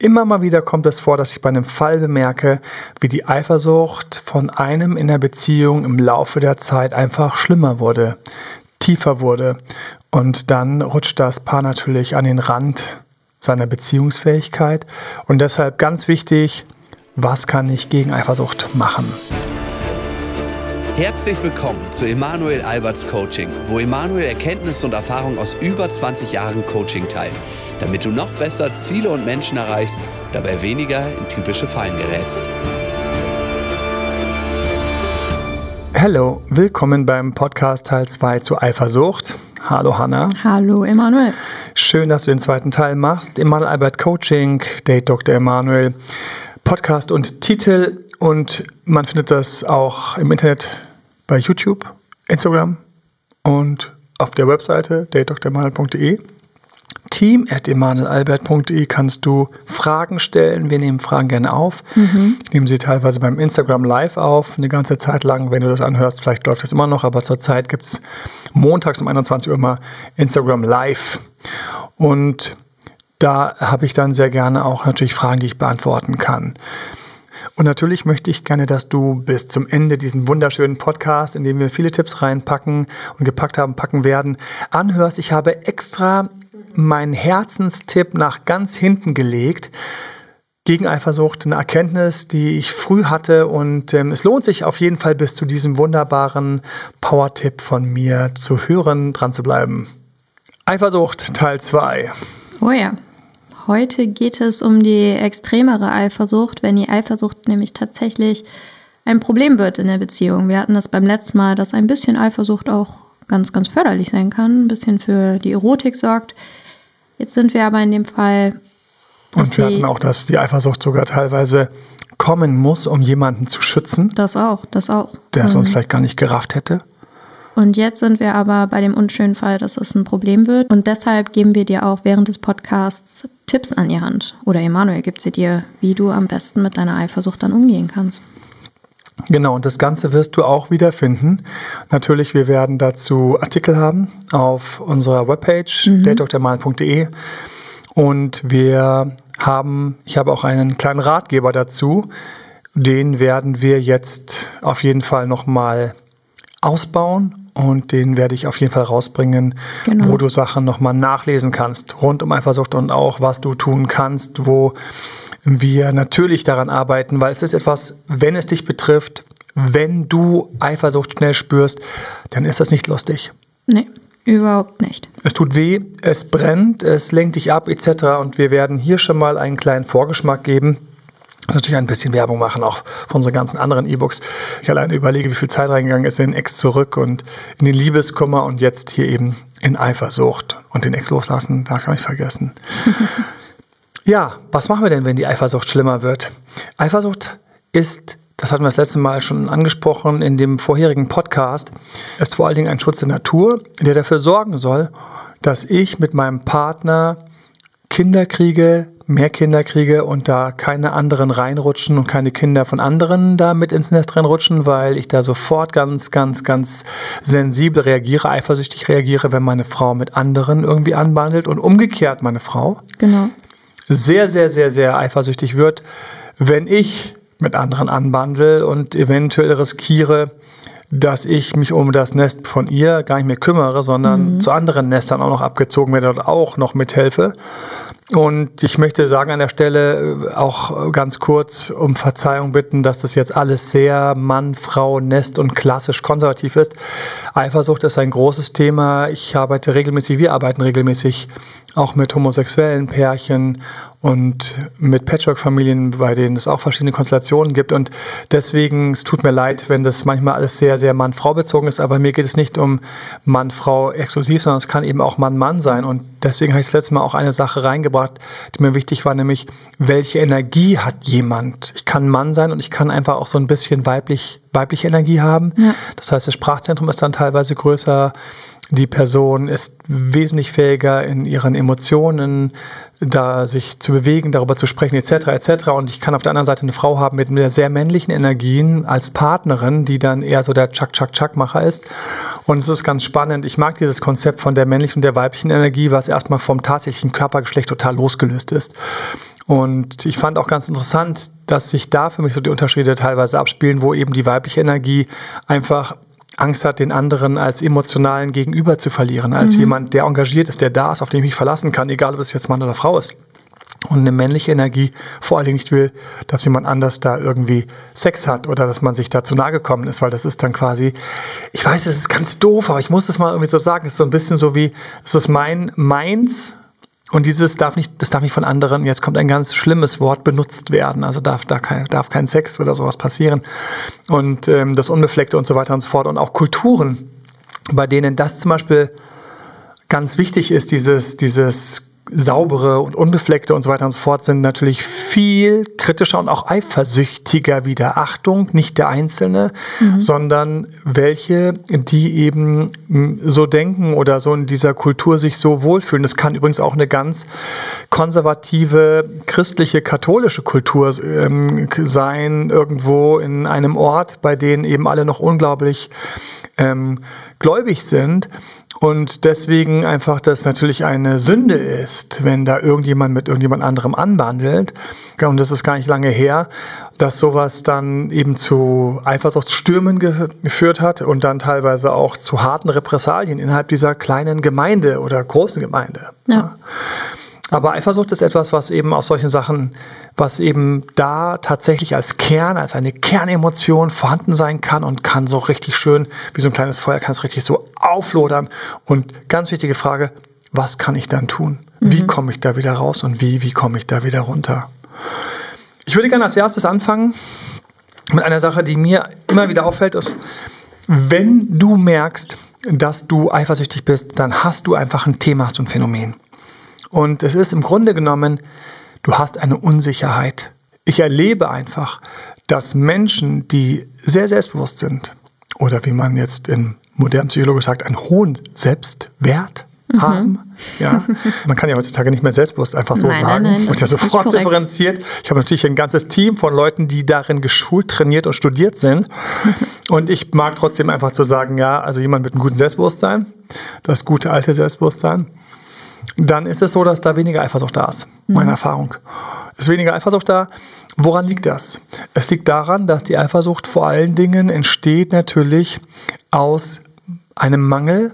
Immer mal wieder kommt es vor, dass ich bei einem Fall bemerke, wie die Eifersucht von einem in der Beziehung im Laufe der Zeit einfach schlimmer wurde, tiefer wurde. Und dann rutscht das Paar natürlich an den Rand seiner Beziehungsfähigkeit. Und deshalb ganz wichtig, was kann ich gegen Eifersucht machen? Herzlich willkommen zu Emanuel Alberts Coaching, wo Emanuel Erkenntnisse und Erfahrung aus über 20 Jahren Coaching teilt damit du noch besser Ziele und Menschen erreichst, dabei weniger in typische Fallen gerätst. Hallo, willkommen beim Podcast Teil 2 zu Eifersucht. Hallo Hanna. Hallo Emanuel. Schön, dass du den zweiten Teil machst. Emanuel Albert Coaching, Date Dr. Emanuel, Podcast und Titel und man findet das auch im Internet bei YouTube, Instagram und auf der Webseite datedremanuel.de team.emanuelalbert.de kannst du Fragen stellen. Wir nehmen Fragen gerne auf. Mhm. Nehmen sie teilweise beim Instagram Live auf, eine ganze Zeit lang. Wenn du das anhörst, vielleicht läuft das immer noch, aber zurzeit gibt es montags um 21 Uhr immer Instagram Live. Und da habe ich dann sehr gerne auch natürlich Fragen, die ich beantworten kann. Und natürlich möchte ich gerne, dass du bis zum Ende diesen wunderschönen Podcast, in dem wir viele Tipps reinpacken und gepackt haben, packen werden, anhörst. Ich habe extra meinen Herzenstipp nach ganz hinten gelegt. Gegen Eifersucht, eine Erkenntnis, die ich früh hatte und ähm, es lohnt sich auf jeden Fall bis zu diesem wunderbaren Power-Tipp von mir zu hören, dran zu bleiben. Eifersucht Teil 2. Oh ja. Heute geht es um die extremere Eifersucht, wenn die Eifersucht nämlich tatsächlich ein Problem wird in der Beziehung. Wir hatten das beim letzten Mal, dass ein bisschen Eifersucht auch ganz, ganz förderlich sein kann, ein bisschen für die Erotik sorgt. Jetzt sind wir aber in dem Fall. Und wir hatten auch, dass die Eifersucht sogar teilweise kommen muss, um jemanden zu schützen. Das auch, das auch. Der es uns vielleicht gar nicht gerafft hätte. Und jetzt sind wir aber bei dem unschönen Fall, dass es ein Problem wird. Und deshalb geben wir dir auch während des Podcasts Tipps an die Hand. Oder Emanuel gibt sie dir, wie du am besten mit deiner Eifersucht dann umgehen kannst. Genau, und das Ganze wirst du auch wiederfinden. Natürlich, wir werden dazu Artikel haben auf unserer Webpage, mhm. datedoktermal.de. Und wir haben, ich habe auch einen kleinen Ratgeber dazu. Den werden wir jetzt auf jeden Fall nochmal ausbauen und den werde ich auf jeden Fall rausbringen, genau. wo du Sachen nochmal nachlesen kannst, rund um Eifersucht und auch, was du tun kannst, wo wir natürlich daran arbeiten, weil es ist etwas, wenn es dich betrifft, wenn du Eifersucht schnell spürst, dann ist das nicht lustig. Nee, überhaupt nicht. Es tut weh, es brennt, es lenkt dich ab etc. Und wir werden hier schon mal einen kleinen Vorgeschmack geben. Das natürlich ein bisschen Werbung machen, auch von unseren ganzen anderen E-Books. Ich alleine überlege, wie viel Zeit reingegangen ist in Ex zurück und in den Liebeskummer und jetzt hier eben in Eifersucht. Und den Ex loslassen, darf ich auch nicht vergessen. Ja, was machen wir denn, wenn die Eifersucht schlimmer wird? Eifersucht ist, das hatten wir das letzte Mal schon angesprochen in dem vorherigen Podcast, ist vor allen Dingen ein Schutz der Natur, der dafür sorgen soll, dass ich mit meinem Partner Kinder kriege, mehr Kinder kriege und da keine anderen reinrutschen und keine Kinder von anderen da mit ins Nest reinrutschen, weil ich da sofort ganz, ganz, ganz sensibel reagiere, eifersüchtig reagiere, wenn meine Frau mit anderen irgendwie anbandelt und umgekehrt meine Frau. Genau sehr, sehr, sehr, sehr eifersüchtig wird, wenn ich mit anderen anbandel und eventuell riskiere, dass ich mich um das Nest von ihr gar nicht mehr kümmere, sondern mhm. zu anderen Nestern auch noch abgezogen werde und auch noch mithelfe. Und ich möchte sagen an der Stelle äh, auch ganz kurz um Verzeihung bitten, dass das jetzt alles sehr Mann, Frau, Nest und klassisch konservativ ist. Eifersucht ist ein großes Thema. Ich arbeite regelmäßig, wir arbeiten regelmäßig auch mit homosexuellen Pärchen und mit Patchwork-Familien, bei denen es auch verschiedene Konstellationen gibt. Und deswegen, es tut mir leid, wenn das manchmal alles sehr, sehr Mann-Frau bezogen ist, aber mir geht es nicht um Mann-Frau exklusiv, sondern es kann eben auch Mann-Mann sein. Und deswegen habe ich das letzte Mal auch eine Sache reingebracht, die mir wichtig war, nämlich, welche Energie hat jemand? Ich kann Mann sein und ich kann einfach auch so ein bisschen weiblich, weibliche Energie haben. Ja. Das heißt, das Sprachzentrum ist dann teilweise größer die Person ist wesentlich fähiger in ihren Emotionen, da sich zu bewegen, darüber zu sprechen, etc. etc. Und ich kann auf der anderen Seite eine Frau haben mit sehr männlichen Energien als Partnerin, die dann eher so der Chuck-Chuck-Chuck-Macher ist. Und es ist ganz spannend. Ich mag dieses Konzept von der männlichen und der weiblichen Energie, was erstmal vom tatsächlichen Körpergeschlecht total losgelöst ist. Und ich fand auch ganz interessant, dass sich da für mich so die Unterschiede teilweise abspielen, wo eben die weibliche Energie einfach Angst hat, den anderen als emotionalen Gegenüber zu verlieren, als mhm. jemand, der engagiert ist, der da ist, auf den ich mich verlassen kann, egal ob es jetzt Mann oder Frau ist. Und eine männliche Energie vor allen Dingen nicht will, dass jemand anders da irgendwie Sex hat oder dass man sich da zu nahe gekommen ist, weil das ist dann quasi, ich weiß, es ist ganz doof, aber ich muss das mal irgendwie so sagen, es ist so ein bisschen so wie, es ist mein, meins, und dieses darf nicht, das darf nicht von anderen, jetzt kommt ein ganz schlimmes Wort, benutzt werden. Also darf da kein, darf kein Sex oder sowas passieren. Und ähm, das Unbefleckte und so weiter und so fort. Und auch Kulturen, bei denen das zum Beispiel ganz wichtig ist, dieses, dieses saubere und unbefleckte und so weiter und so fort sind natürlich viel kritischer und auch eifersüchtiger wie der Achtung, nicht der Einzelne, mhm. sondern welche, die eben so denken oder so in dieser Kultur sich so wohlfühlen. Das kann übrigens auch eine ganz konservative, christliche, katholische Kultur ähm, sein, irgendwo in einem Ort, bei denen eben alle noch unglaublich ähm, gläubig sind und deswegen einfach das natürlich eine Sünde ist, wenn da irgendjemand mit irgendjemand anderem anbandelt. Und das ist gar nicht lange her, dass sowas dann eben zu Eifersuchtsstürmen geführt hat und dann teilweise auch zu harten Repressalien innerhalb dieser kleinen Gemeinde oder großen Gemeinde. Ja. Aber Eifersucht ist etwas, was eben aus solchen Sachen, was eben da tatsächlich als Kern, als eine Kernemotion vorhanden sein kann und kann so richtig schön, wie so ein kleines Feuer, kann es richtig so auflodern. Und ganz wichtige Frage, was kann ich dann tun? Mhm. Wie komme ich da wieder raus und wie, wie komme ich da wieder runter? Ich würde gerne als erstes anfangen mit einer Sache, die mir immer wieder auffällt, ist, wenn du merkst, dass du eifersüchtig bist, dann hast du einfach ein Thema, hast du ein Phänomen. Und es ist im Grunde genommen, du hast eine Unsicherheit. Ich erlebe einfach, dass Menschen, die sehr selbstbewusst sind, oder wie man jetzt in modernen Psychologie sagt, einen hohen Selbstwert mhm. haben. Ja, man kann ja heutzutage nicht mehr selbstbewusst einfach so nein, sagen nein, nein, und ja sofort differenziert. Ich habe natürlich ein ganzes Team von Leuten, die darin geschult, trainiert und studiert sind. und ich mag trotzdem einfach zu sagen, ja, also jemand mit einem guten Selbstbewusstsein, das gute alte Selbstbewusstsein, dann ist es so, dass da weniger Eifersucht da ist. Meine mhm. Erfahrung. Ist weniger Eifersucht da. Woran liegt das? Es liegt daran, dass die Eifersucht vor allen Dingen entsteht natürlich aus einem Mangel.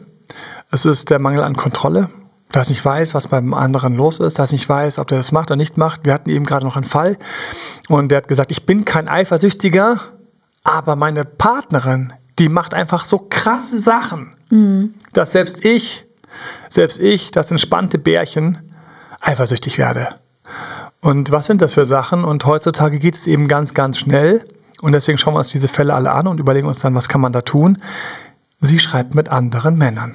Es ist der Mangel an Kontrolle. Dass ich weiß, was beim anderen los ist, dass ich weiß, ob der das macht oder nicht macht. Wir hatten eben gerade noch einen Fall und der hat gesagt, ich bin kein Eifersüchtiger, aber meine Partnerin, die macht einfach so krasse Sachen, mhm. dass selbst ich selbst ich, das entspannte Bärchen, eifersüchtig werde. Und was sind das für Sachen? Und heutzutage geht es eben ganz, ganz schnell. Und deswegen schauen wir uns diese Fälle alle an und überlegen uns dann, was kann man da tun. Sie schreibt mit anderen Männern.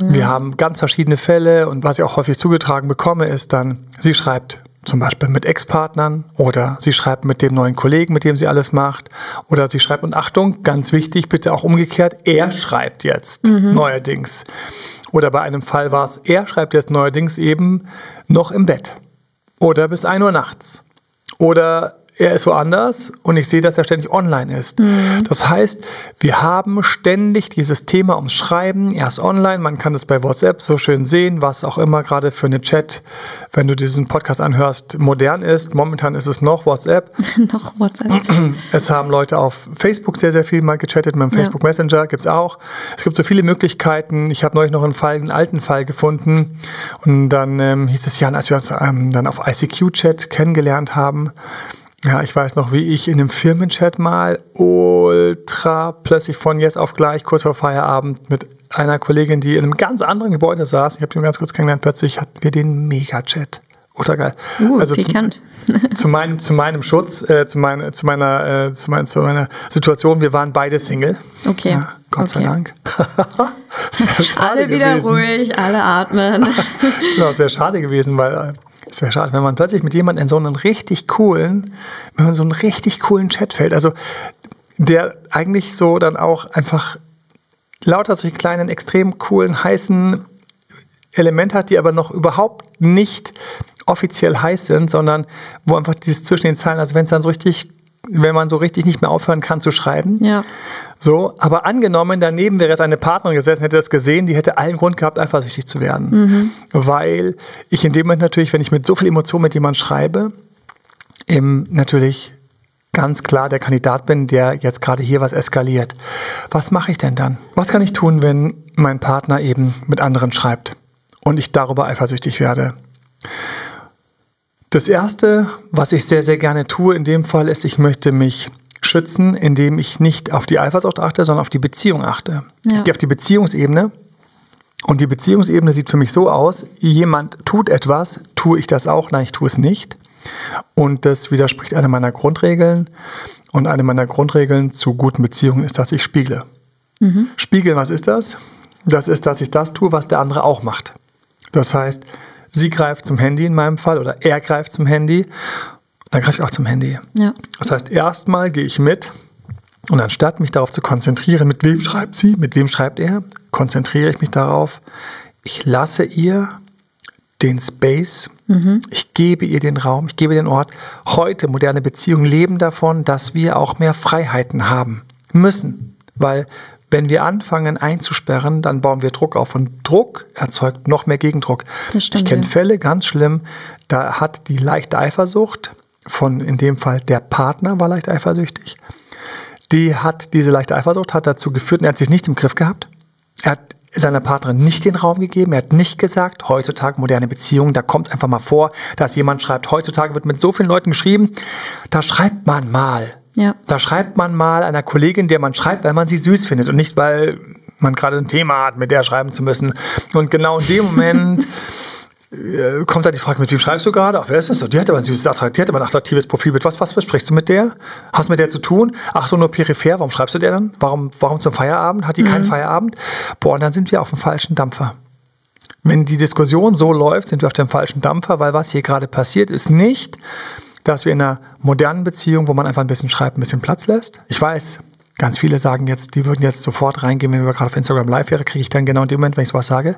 Mhm. Wir haben ganz verschiedene Fälle und was ich auch häufig zugetragen bekomme, ist dann, sie schreibt zum Beispiel mit Ex-Partnern oder sie schreibt mit dem neuen Kollegen, mit dem sie alles macht oder sie schreibt, und Achtung, ganz wichtig, bitte auch umgekehrt, er schreibt jetzt mhm. neuerdings. Oder bei einem Fall war es, er schreibt jetzt neuerdings eben noch im Bett. Oder bis 1 Uhr nachts. Oder er ist woanders und ich sehe, dass er ständig online ist. Mhm. Das heißt, wir haben ständig dieses Thema ums Schreiben. Er ist online, man kann das bei WhatsApp so schön sehen, was auch immer gerade für eine Chat, wenn du diesen Podcast anhörst, modern ist. Momentan ist es noch WhatsApp. noch WhatsApp. Es haben Leute auf Facebook sehr, sehr viel mal gechattet, mit dem Facebook ja. Messenger gibt es auch. Es gibt so viele Möglichkeiten. Ich habe neulich noch einen Fall, einen alten Fall gefunden und dann ähm, hieß es ja, als wir uns ähm, dann auf ICQ-Chat kennengelernt haben, ja, ich weiß noch, wie ich in einem Firmenchat mal ultra plötzlich von jetzt auf gleich, kurz vor Feierabend, mit einer Kollegin, die in einem ganz anderen Gebäude saß, ich habe ihn ganz kurz kennengelernt, plötzlich hatten wir den Mega-Chat. Ultra geil. Uh, also zum, zu, meinem, zu meinem Schutz, äh, zu, mein, zu, meiner, äh, zu, mein, zu meiner Situation, wir waren beide Single. Okay. Ja, Gott okay. sei Dank. alle wieder gewesen. ruhig, alle atmen. genau, es wäre schade gewesen, weil es wäre schade, wenn man plötzlich mit jemandem in so einen richtig coolen, wenn man so einen richtig coolen Chat fällt, also der eigentlich so dann auch einfach lauter solche kleinen, extrem coolen, heißen Elemente hat, die aber noch überhaupt nicht offiziell heiß sind, sondern wo einfach dieses zwischen den Zeilen, also wenn es dann so richtig, wenn man so richtig nicht mehr aufhören kann zu schreiben, ja. So, aber angenommen, daneben wäre jetzt eine Partnerin gesessen, hätte das gesehen, die hätte allen Grund gehabt, eifersüchtig zu werden. Mhm. Weil ich in dem Moment natürlich, wenn ich mit so viel Emotion mit jemandem schreibe, eben natürlich ganz klar der Kandidat bin, der jetzt gerade hier was eskaliert. Was mache ich denn dann? Was kann ich tun, wenn mein Partner eben mit anderen schreibt und ich darüber eifersüchtig werde? Das Erste, was ich sehr, sehr gerne tue in dem Fall, ist, ich möchte mich schützen, indem ich nicht auf die Eifersucht achte, sondern auf die Beziehung achte. Ja. Ich gehe auf die Beziehungsebene und die Beziehungsebene sieht für mich so aus, jemand tut etwas, tue ich das auch? Nein, ich tue es nicht. Und das widerspricht einer meiner Grundregeln. Und eine meiner Grundregeln zu guten Beziehungen ist, dass ich spiegle. Mhm. Spiegeln, was ist das? Das ist, dass ich das tue, was der andere auch macht. Das heißt, sie greift zum Handy in meinem Fall oder er greift zum Handy, dann greife ich auch zum Handy. Ja. Das heißt, erstmal gehe ich mit und anstatt mich darauf zu konzentrieren, mit wem schreibt sie, mit wem schreibt er, konzentriere ich mich darauf, ich lasse ihr den Space, mhm. ich gebe ihr den Raum, ich gebe den Ort. Heute moderne Beziehungen leben davon, dass wir auch mehr Freiheiten haben müssen, weil wenn wir anfangen einzusperren, dann bauen wir Druck auf und Druck erzeugt noch mehr Gegendruck. Ich kenne ja. Fälle ganz schlimm, da hat die leichte Eifersucht von in dem Fall der Partner war leicht eifersüchtig. Die hat diese leichte Eifersucht hat dazu geführt, und er hat sich nicht im Griff gehabt. Er hat seiner Partnerin nicht den Raum gegeben. Er hat nicht gesagt, heutzutage moderne Beziehungen, da kommt einfach mal vor, dass jemand schreibt, heutzutage wird mit so vielen Leuten geschrieben, da schreibt man mal. Ja. Da schreibt man mal einer Kollegin, der man schreibt, weil man sie süß findet und nicht, weil man gerade ein Thema hat, mit der schreiben zu müssen. Und genau in dem Moment kommt da die Frage, mit wem schreibst du gerade? Ach, wer ist das? Die hat aber ein süßes, die hat aber ein attraktives Profilbild. Was, was besprichst du mit der? Hast du mit der zu tun? Ach so, nur peripher. Warum schreibst du der dann? Warum, warum zum Feierabend? Hat die mhm. keinen Feierabend? Boah, und dann sind wir auf dem falschen Dampfer. Wenn die Diskussion so läuft, sind wir auf dem falschen Dampfer, weil was hier gerade passiert, ist nicht, dass wir in einer modernen Beziehung, wo man einfach ein bisschen schreibt, ein bisschen Platz lässt. Ich weiß, Ganz viele sagen jetzt, die würden jetzt sofort reingehen, wenn wir gerade auf Instagram live wäre, kriege ich dann genau in dem Moment, wenn ich sowas sage,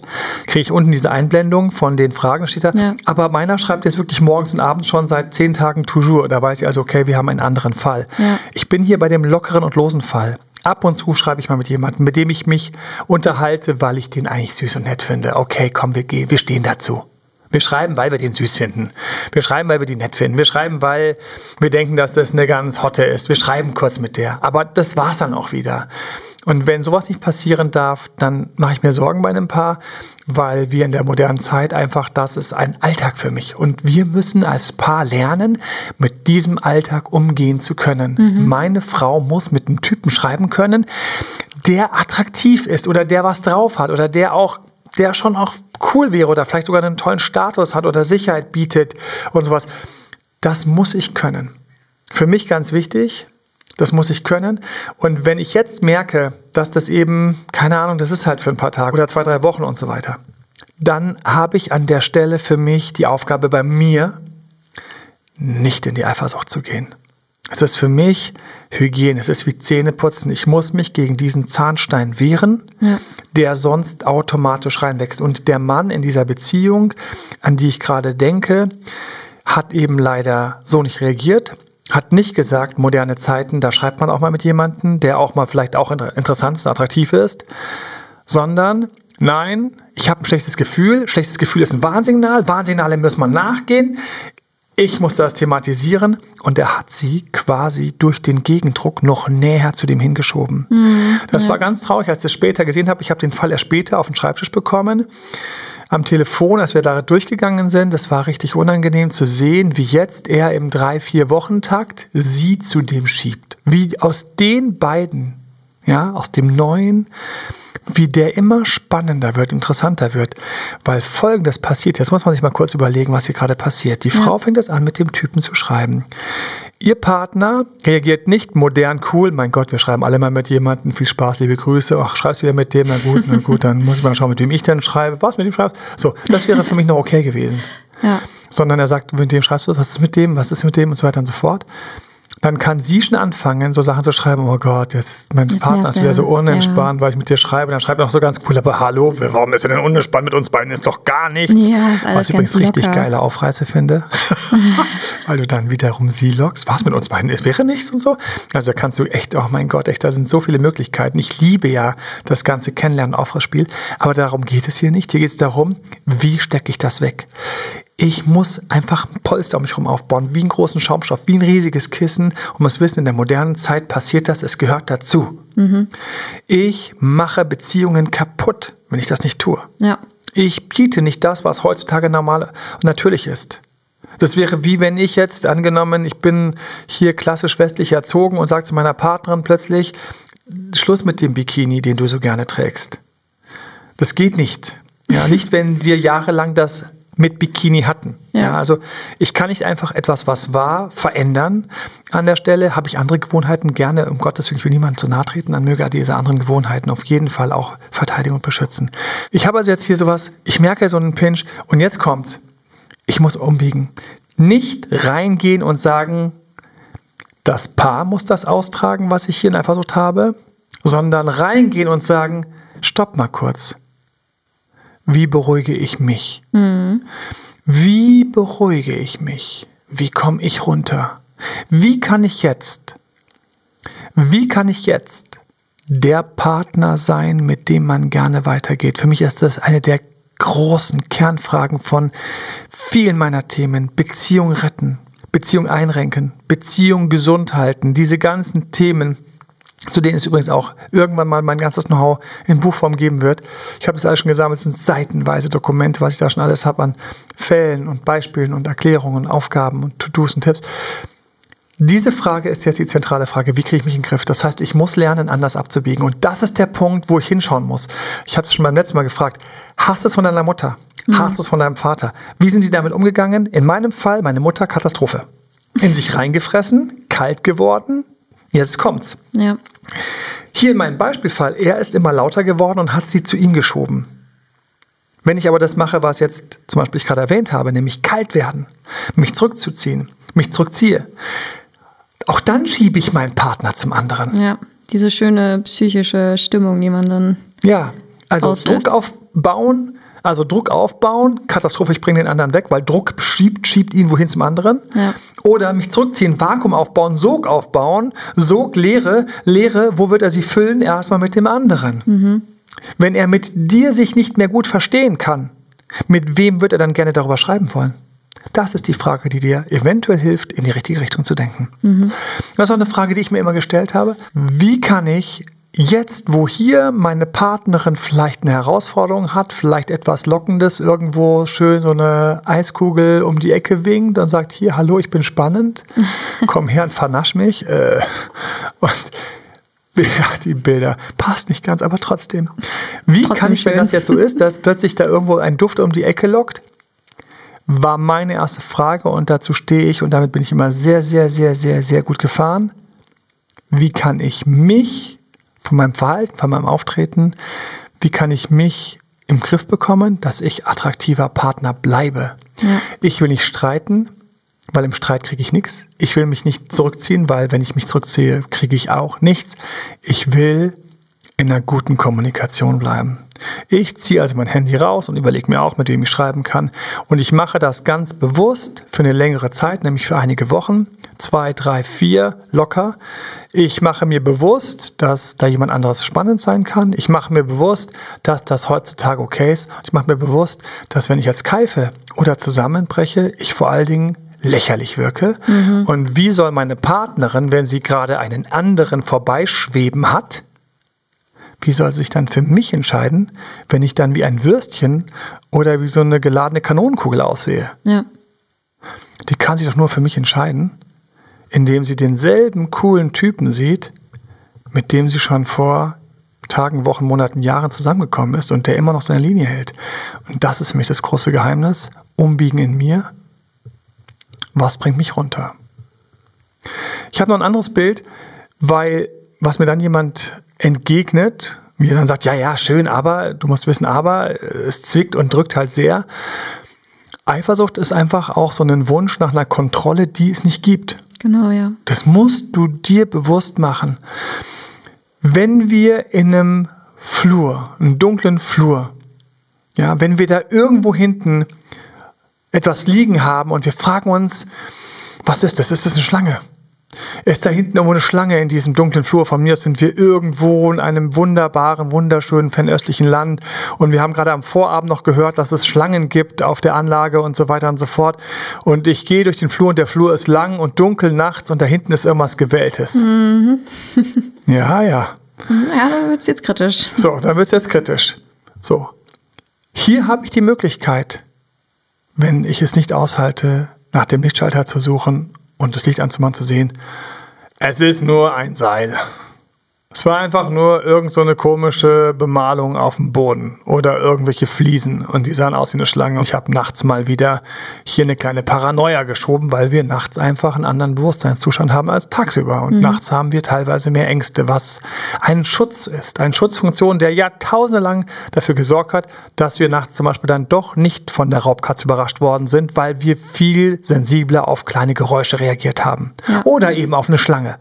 kriege ich unten diese Einblendung von den Fragen, steht da. Ja. Aber meiner schreibt jetzt wirklich morgens und abends schon seit zehn Tagen toujours. Da weiß ich also, okay, wir haben einen anderen Fall. Ja. Ich bin hier bei dem lockeren und losen Fall. Ab und zu schreibe ich mal mit jemandem, mit dem ich mich unterhalte, weil ich den eigentlich süß und nett finde. Okay, komm, wir gehen, wir stehen dazu. Wir schreiben, weil wir den süß finden. Wir schreiben, weil wir die nett finden. Wir schreiben, weil wir denken, dass das eine ganz hotte ist. Wir schreiben kurz mit der. Aber das war's dann auch wieder. Und wenn sowas nicht passieren darf, dann mache ich mir Sorgen bei einem Paar, weil wir in der modernen Zeit einfach, das ist ein Alltag für mich. Und wir müssen als Paar lernen, mit diesem Alltag umgehen zu können. Mhm. Meine Frau muss mit einem Typen schreiben können, der attraktiv ist oder der was drauf hat oder der auch der schon auch cool wäre oder vielleicht sogar einen tollen Status hat oder Sicherheit bietet und sowas. Das muss ich können. Für mich ganz wichtig, das muss ich können. Und wenn ich jetzt merke, dass das eben, keine Ahnung, das ist halt für ein paar Tage oder zwei, drei Wochen und so weiter, dann habe ich an der Stelle für mich die Aufgabe bei mir, nicht in die Eifersucht zu gehen. Es ist für mich Hygiene, es ist wie Zähneputzen. Ich muss mich gegen diesen Zahnstein wehren, ja. der sonst automatisch reinwächst. Und der Mann in dieser Beziehung, an die ich gerade denke, hat eben leider so nicht reagiert, hat nicht gesagt, moderne Zeiten, da schreibt man auch mal mit jemandem, der auch mal vielleicht auch interessant und attraktiv ist, sondern nein, ich habe ein schlechtes Gefühl, schlechtes Gefühl ist ein Warnsignal, Warnsignale muss man nachgehen, ich musste das thematisieren und er hat sie quasi durch den Gegendruck noch näher zu dem hingeschoben. Mhm, das ja. war ganz traurig, als ich das später gesehen habe. Ich habe den Fall erst später auf den Schreibtisch bekommen. Am Telefon, als wir da durchgegangen sind, das war richtig unangenehm zu sehen, wie jetzt er im drei, vier Wochen Takt sie zu dem schiebt. Wie aus den beiden, ja, aus dem neuen, wie der immer spannender wird, interessanter wird. Weil folgendes passiert, jetzt muss man sich mal kurz überlegen, was hier gerade passiert. Die ja. Frau fängt es an, mit dem Typen zu schreiben. Ihr Partner reagiert nicht modern, cool, mein Gott, wir schreiben alle mal mit jemandem, viel Spaß, liebe Grüße, ach, schreibst du wieder mit dem, na gut, na gut, dann muss ich mal schauen, mit wem ich denn schreibe, was mit dem schreibst. So, das wäre für mich noch okay gewesen. Ja. Sondern er sagt, mit dem schreibst du, was ist mit dem, was ist mit dem und so weiter und so fort dann kann sie schon anfangen, so Sachen zu schreiben, oh Gott, jetzt, mein jetzt Partner ist wieder so unentspannt, ja. weil ich mit dir schreibe. Dann schreibt er auch so ganz cool, aber hallo, warum ist er denn unentspannt mit uns beiden? Ist doch gar nichts. Ja, Was ich übrigens locker. richtig geile Aufreiße finde. weil du dann wiederum sie lockst. Was mit uns beiden? Es wäre nichts und so. Also da kannst du echt, oh mein Gott, echt, da sind so viele Möglichkeiten. Ich liebe ja das ganze Kennenlernen Aufrissspiel, aber darum geht es hier nicht. Hier geht es darum, wie stecke ich das weg? Ich muss einfach ein Polster um mich herum aufbauen, wie einen großen Schaumstoff, wie ein riesiges Kissen. Und muss wissen, in der modernen Zeit passiert das, es gehört dazu. Mhm. Ich mache Beziehungen kaputt, wenn ich das nicht tue. Ja. Ich biete nicht das, was heutzutage normal und natürlich ist. Das wäre wie wenn ich jetzt angenommen, ich bin hier klassisch westlich erzogen und sage zu meiner Partnerin plötzlich, Schluss mit dem Bikini, den du so gerne trägst. Das geht nicht. Ja, nicht, wenn wir jahrelang das mit Bikini hatten. Ja. ja. also ich kann nicht einfach etwas, was war, verändern. An der Stelle habe ich andere Gewohnheiten gerne, um Gottes Willen, ich will niemandem zu nahe treten, dann möge er diese anderen Gewohnheiten auf jeden Fall auch verteidigen und beschützen. Ich habe also jetzt hier sowas, ich merke so einen Pinch und jetzt kommt's. Ich muss umbiegen. Nicht reingehen und sagen, das Paar muss das austragen, was ich hier versucht habe, sondern reingehen und sagen, stopp mal kurz wie beruhige ich mich? Mhm. Wie beruhige ich mich? Wie komme ich runter? Wie kann ich jetzt, wie kann ich jetzt der Partner sein, mit dem man gerne weitergeht? Für mich ist das eine der großen Kernfragen von vielen meiner Themen. Beziehung retten, Beziehung einrenken, Beziehung gesund halten, diese ganzen Themen zu denen es übrigens auch irgendwann mal mein ganzes Know-how in Buchform geben wird. Ich habe das alles schon gesammelt, es sind seitenweise Dokumente, was ich da schon alles habe an Fällen und Beispielen und Erklärungen, Aufgaben und To-Dos und Tipps. Diese Frage ist jetzt die zentrale Frage, wie kriege ich mich in den Griff? Das heißt, ich muss lernen, anders abzubiegen. Und das ist der Punkt, wo ich hinschauen muss. Ich habe es schon beim letzten Mal gefragt, hast du es von deiner Mutter? Mhm. Hast du es von deinem Vater? Wie sind sie damit umgegangen? In meinem Fall, meine Mutter, Katastrophe. In sich reingefressen, kalt geworden, Jetzt kommt's. Ja. Hier in meinem Beispielfall, er ist immer lauter geworden und hat sie zu ihm geschoben. Wenn ich aber das mache, was jetzt zum Beispiel ich gerade erwähnt habe, nämlich kalt werden, mich zurückzuziehen, mich zurückziehe, auch dann schiebe ich meinen Partner zum anderen. Ja, diese schöne psychische Stimmung, die man dann. Ja, also auslöst. Druck aufbauen, also Druck aufbauen, Katastrophe, ich bringe den anderen weg, weil Druck schiebt, schiebt ihn wohin zum anderen. Ja. Oder mich zurückziehen, Vakuum aufbauen, Sog aufbauen, Sog, Leere, Leere, wo wird er sie füllen? Erstmal mit dem anderen. Mhm. Wenn er mit dir sich nicht mehr gut verstehen kann, mit wem wird er dann gerne darüber schreiben wollen? Das ist die Frage, die dir eventuell hilft, in die richtige Richtung zu denken. Mhm. Das ist auch eine Frage, die ich mir immer gestellt habe. Wie kann ich Jetzt, wo hier meine Partnerin vielleicht eine Herausforderung hat, vielleicht etwas Lockendes, irgendwo schön so eine Eiskugel um die Ecke winkt und sagt, hier, hallo, ich bin spannend, komm her und vernasch mich. Äh, und ja, die Bilder passt nicht ganz, aber trotzdem. Wie trotzdem kann ich, schön. wenn das jetzt so ist, dass plötzlich da irgendwo ein Duft um die Ecke lockt? War meine erste Frage und dazu stehe ich und damit bin ich immer sehr, sehr, sehr, sehr, sehr gut gefahren. Wie kann ich mich von meinem Verhalten, von meinem Auftreten, wie kann ich mich im Griff bekommen, dass ich attraktiver Partner bleibe. Ja. Ich will nicht streiten, weil im Streit kriege ich nichts. Ich will mich nicht zurückziehen, weil wenn ich mich zurückziehe, kriege ich auch nichts. Ich will in einer guten Kommunikation bleiben. Ich ziehe also mein Handy raus und überlege mir auch, mit wem ich schreiben kann. Und ich mache das ganz bewusst für eine längere Zeit, nämlich für einige Wochen. Zwei, drei, vier, locker. Ich mache mir bewusst, dass da jemand anderes spannend sein kann. Ich mache mir bewusst, dass das heutzutage okay ist. Ich mache mir bewusst, dass wenn ich jetzt keife oder zusammenbreche, ich vor allen Dingen lächerlich wirke. Mhm. Und wie soll meine Partnerin, wenn sie gerade einen anderen vorbeischweben hat, wie soll sie sich dann für mich entscheiden, wenn ich dann wie ein Würstchen oder wie so eine geladene Kanonenkugel aussehe? Ja. Die kann sich doch nur für mich entscheiden, indem sie denselben coolen Typen sieht, mit dem sie schon vor Tagen, Wochen, Monaten, Jahren zusammengekommen ist und der immer noch seine Linie hält. Und das ist für mich das große Geheimnis. Umbiegen in mir. Was bringt mich runter? Ich habe noch ein anderes Bild, weil was mir dann jemand entgegnet, mir dann sagt, ja, ja, schön, aber du musst wissen, aber es zwickt und drückt halt sehr. Eifersucht ist einfach auch so ein Wunsch nach einer Kontrolle, die es nicht gibt. Genau, ja. Das musst du dir bewusst machen. Wenn wir in einem Flur, einem dunklen Flur, ja, wenn wir da irgendwo hinten etwas liegen haben und wir fragen uns, Was ist das? Ist das eine Schlange? Ist da hinten irgendwo eine Schlange in diesem dunklen Flur? Von mir sind wir irgendwo in einem wunderbaren, wunderschönen fernöstlichen Land. Und wir haben gerade am Vorabend noch gehört, dass es Schlangen gibt auf der Anlage und so weiter und so fort. Und ich gehe durch den Flur und der Flur ist lang und dunkel nachts und da hinten ist irgendwas Gewähltes. Mhm. ja, ja. Ja, dann wird es jetzt kritisch. So, dann wird es jetzt kritisch. So. Hier habe ich die Möglichkeit, wenn ich es nicht aushalte, nach dem Lichtschalter zu suchen und das Licht anzumachen, zu sehen, es ist nur ein Seil. Es war einfach nur irgend so eine komische Bemalung auf dem Boden oder irgendwelche Fliesen und die sahen aus wie eine Schlange. Ich habe nachts mal wieder hier eine kleine Paranoia geschoben, weil wir nachts einfach einen anderen Bewusstseinszustand haben als tagsüber. Und mhm. nachts haben wir teilweise mehr Ängste, was ein Schutz ist. Eine Schutzfunktion, der jahrtausende lang dafür gesorgt hat, dass wir nachts zum Beispiel dann doch nicht von der Raubkatze überrascht worden sind, weil wir viel sensibler auf kleine Geräusche reagiert haben. Ja. Oder eben auf eine Schlange.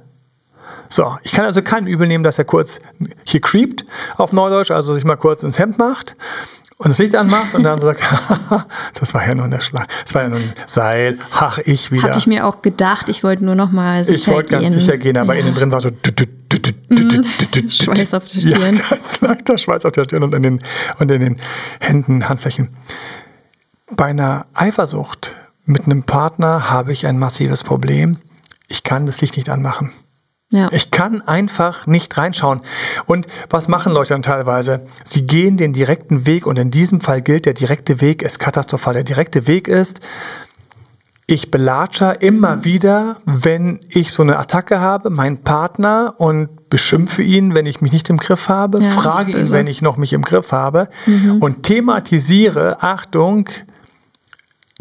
So, ich kann also keinem übel nehmen, dass er kurz hier creept auf Neudeutsch, also sich mal kurz ins Hemd macht und das Licht anmacht und dann sagt, das war ja nur eine Schlange, das war ja nur ein Seil, ach ich wieder. Hatte ich mir auch gedacht, ich wollte nur noch mal sicher Ich wollte ganz sicher gehen, aber ja. innen drin war so Schweiß auf der Stirn. Ja, ganz leichter Schweiß auf der Stirn und in den, und in den Händen, Handflächen. Bei einer Eifersucht mit einem Partner habe ich ein massives Problem. Ich kann das Licht nicht anmachen. Ja. Ich kann einfach nicht reinschauen. Und was machen Leute dann teilweise? Sie gehen den direkten Weg und in diesem Fall gilt, der direkte Weg ist katastrophal. Der direkte Weg ist, ich belatsche immer wieder, wenn ich so eine Attacke habe, meinen Partner und beschimpfe ihn, wenn ich mich nicht im Griff habe, ja, frage ihn, wenn ich noch mich im Griff habe mhm. und thematisiere, Achtung,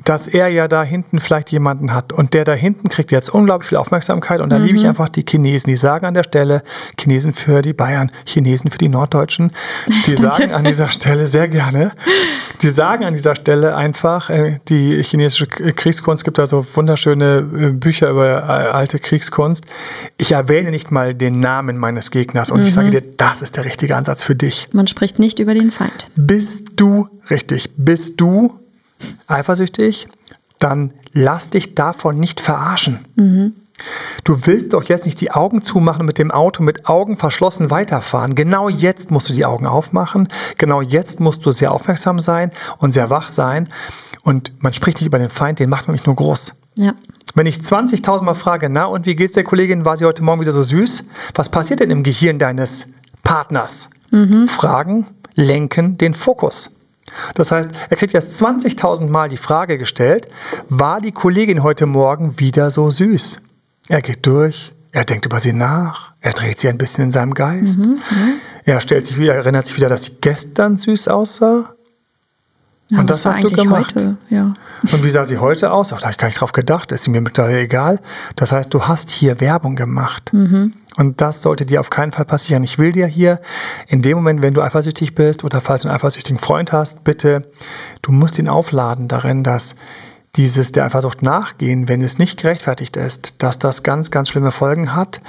dass er ja da hinten vielleicht jemanden hat und der da hinten kriegt jetzt unglaublich viel Aufmerksamkeit und da mhm. liebe ich mhm. einfach die Chinesen, die sagen an der Stelle, Chinesen für die Bayern, Chinesen für die Norddeutschen, die sagen an dieser Stelle sehr gerne, die sagen an dieser Stelle einfach, äh, die chinesische Kriegskunst gibt da so wunderschöne äh, Bücher über äh, alte Kriegskunst, ich erwähne nicht mal den Namen meines Gegners und mhm. ich sage dir, das ist der richtige Ansatz für dich. Man spricht nicht über den Feind. Bist du, richtig, bist du eifersüchtig, dann lass dich davon nicht verarschen. Mhm. Du willst doch jetzt nicht die Augen zumachen und mit dem Auto mit Augen verschlossen weiterfahren. Genau jetzt musst du die Augen aufmachen. Genau jetzt musst du sehr aufmerksam sein und sehr wach sein. Und man spricht nicht über den Feind, den macht man nicht nur groß. Ja. Wenn ich 20.000 Mal frage, na und wie geht's der Kollegin, war sie heute Morgen wieder so süß? Was passiert denn im Gehirn deines Partners? Mhm. Fragen lenken den Fokus. Das heißt, er kriegt jetzt 20.000 Mal die Frage gestellt, war die Kollegin heute Morgen wieder so süß? Er geht durch, er denkt über sie nach, er dreht sie ein bisschen in seinem Geist. Mhm, ja. Er stellt sich wieder, erinnert sich wieder, dass sie gestern süß aussah. Ja, und das, hast du gemacht. Heute, ja. Und wie sah sie heute aus? Auch da habe ich gar nicht drauf gedacht, ist sie mir mittlerweile egal. Das heißt, du hast hier Werbung gemacht. Mhm. Und das sollte dir auf keinen Fall passieren. Ich will dir hier in dem Moment, wenn du eifersüchtig bist oder falls du einen eifersüchtigen Freund hast, bitte, du musst ihn aufladen darin, dass dieses der Eifersucht nachgehen, wenn es nicht gerechtfertigt ist, dass das ganz, ganz schlimme Folgen hat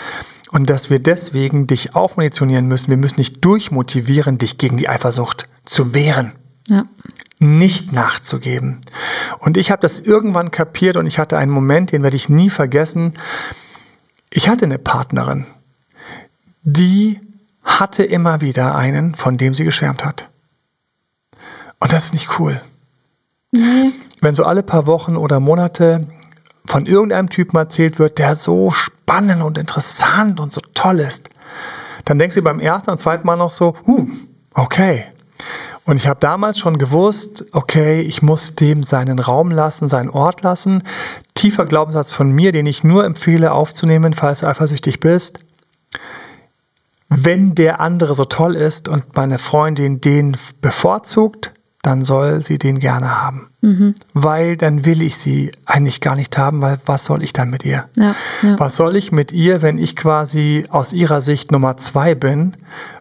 und dass wir deswegen dich aufmunitionieren müssen. Wir müssen dich durchmotivieren, dich gegen die Eifersucht zu wehren. Ja. Nicht nachzugeben. Und ich habe das irgendwann kapiert und ich hatte einen Moment, den werde ich nie vergessen. Ich hatte eine Partnerin, die hatte immer wieder einen, von dem sie geschwärmt hat. Und das ist nicht cool. Nee. Wenn so alle paar Wochen oder Monate von irgendeinem Typen erzählt wird, der so spannend und interessant und so toll ist, dann denkst du beim ersten und zweiten Mal noch so, uh, okay. Und ich habe damals schon gewusst, okay, ich muss dem seinen Raum lassen, seinen Ort lassen. Tiefer Glaubenssatz von mir, den ich nur empfehle aufzunehmen, falls du eifersüchtig bist. Wenn der andere so toll ist und meine Freundin den bevorzugt, dann soll sie den gerne haben. Mhm. Weil dann will ich sie eigentlich gar nicht haben, weil was soll ich dann mit ihr? Ja, ja. Was soll ich mit ihr, wenn ich quasi aus ihrer Sicht Nummer zwei bin?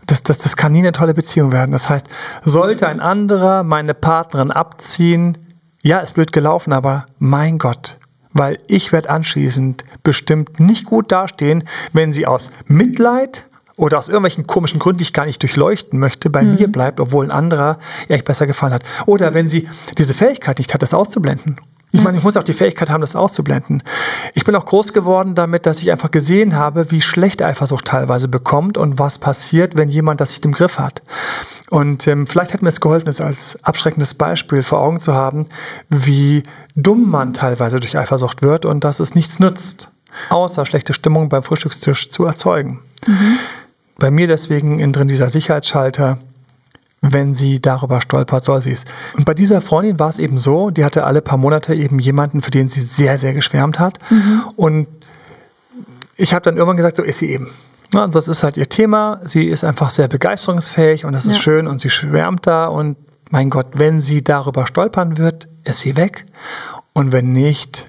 Das, das, das kann nie eine tolle Beziehung werden. Das heißt, sollte ein anderer meine Partnerin abziehen, ja, ist blöd gelaufen, aber mein Gott, weil ich werde anschließend bestimmt nicht gut dastehen, wenn sie aus Mitleid oder aus irgendwelchen komischen Gründen, die ich gar nicht durchleuchten möchte, bei mhm. mir bleibt, obwohl ein anderer ihr echt besser gefallen hat. Oder wenn sie diese Fähigkeit nicht hat, das auszublenden. Ich meine, ich muss auch die Fähigkeit haben, das auszublenden. Ich bin auch groß geworden damit, dass ich einfach gesehen habe, wie schlecht Eifersucht teilweise bekommt und was passiert, wenn jemand das nicht im Griff hat. Und ähm, vielleicht hat mir es geholfen, es als abschreckendes Beispiel vor Augen zu haben, wie dumm man teilweise durch Eifersucht wird und dass es nichts nützt, außer schlechte Stimmung beim Frühstückstisch zu erzeugen. Mhm. Bei mir deswegen drin dieser Sicherheitsschalter, wenn sie darüber stolpert, soll sie es. Und bei dieser Freundin war es eben so, die hatte alle paar Monate eben jemanden, für den sie sehr, sehr geschwärmt hat. Mhm. Und ich habe dann irgendwann gesagt, so ist sie eben. Ja, das ist halt ihr Thema. Sie ist einfach sehr begeisterungsfähig und das ist ja. schön und sie schwärmt da. Und mein Gott, wenn sie darüber stolpern wird, ist sie weg. Und wenn nicht,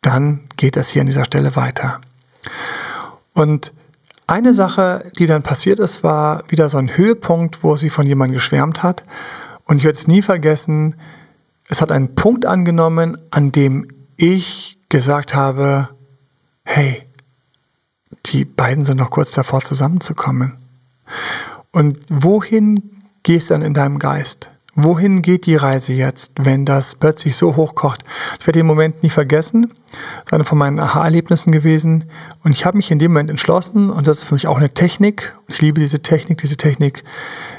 dann geht es hier an dieser Stelle weiter. Und eine Sache, die dann passiert ist, war wieder so ein Höhepunkt, wo sie von jemandem geschwärmt hat. Und ich werde es nie vergessen, es hat einen Punkt angenommen, an dem ich gesagt habe, hey, die beiden sind noch kurz davor zusammenzukommen. Und wohin gehst du dann in deinem Geist? Wohin geht die Reise jetzt, wenn das plötzlich so hochkocht? Ich werde den Moment nie vergessen. Das ist eine von meinen Aha-Erlebnissen gewesen. Und ich habe mich in dem Moment entschlossen, und das ist für mich auch eine Technik. Ich liebe diese Technik, diese Technik.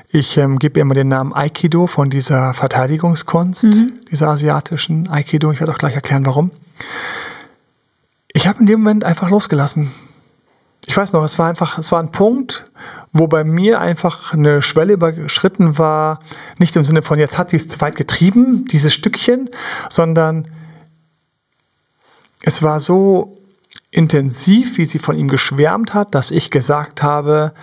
Ich ähm, gebe immer den Namen Aikido von dieser Verteidigungskunst, mhm. dieser asiatischen Aikido. Ich werde auch gleich erklären, warum. Ich habe in dem Moment einfach losgelassen ich weiß noch, es war einfach, es war ein Punkt, wo bei mir einfach eine Schwelle überschritten war, nicht im Sinne von, jetzt hat sie es zu weit getrieben, dieses Stückchen, sondern es war so intensiv, wie sie von ihm geschwärmt hat, dass ich gesagt habe,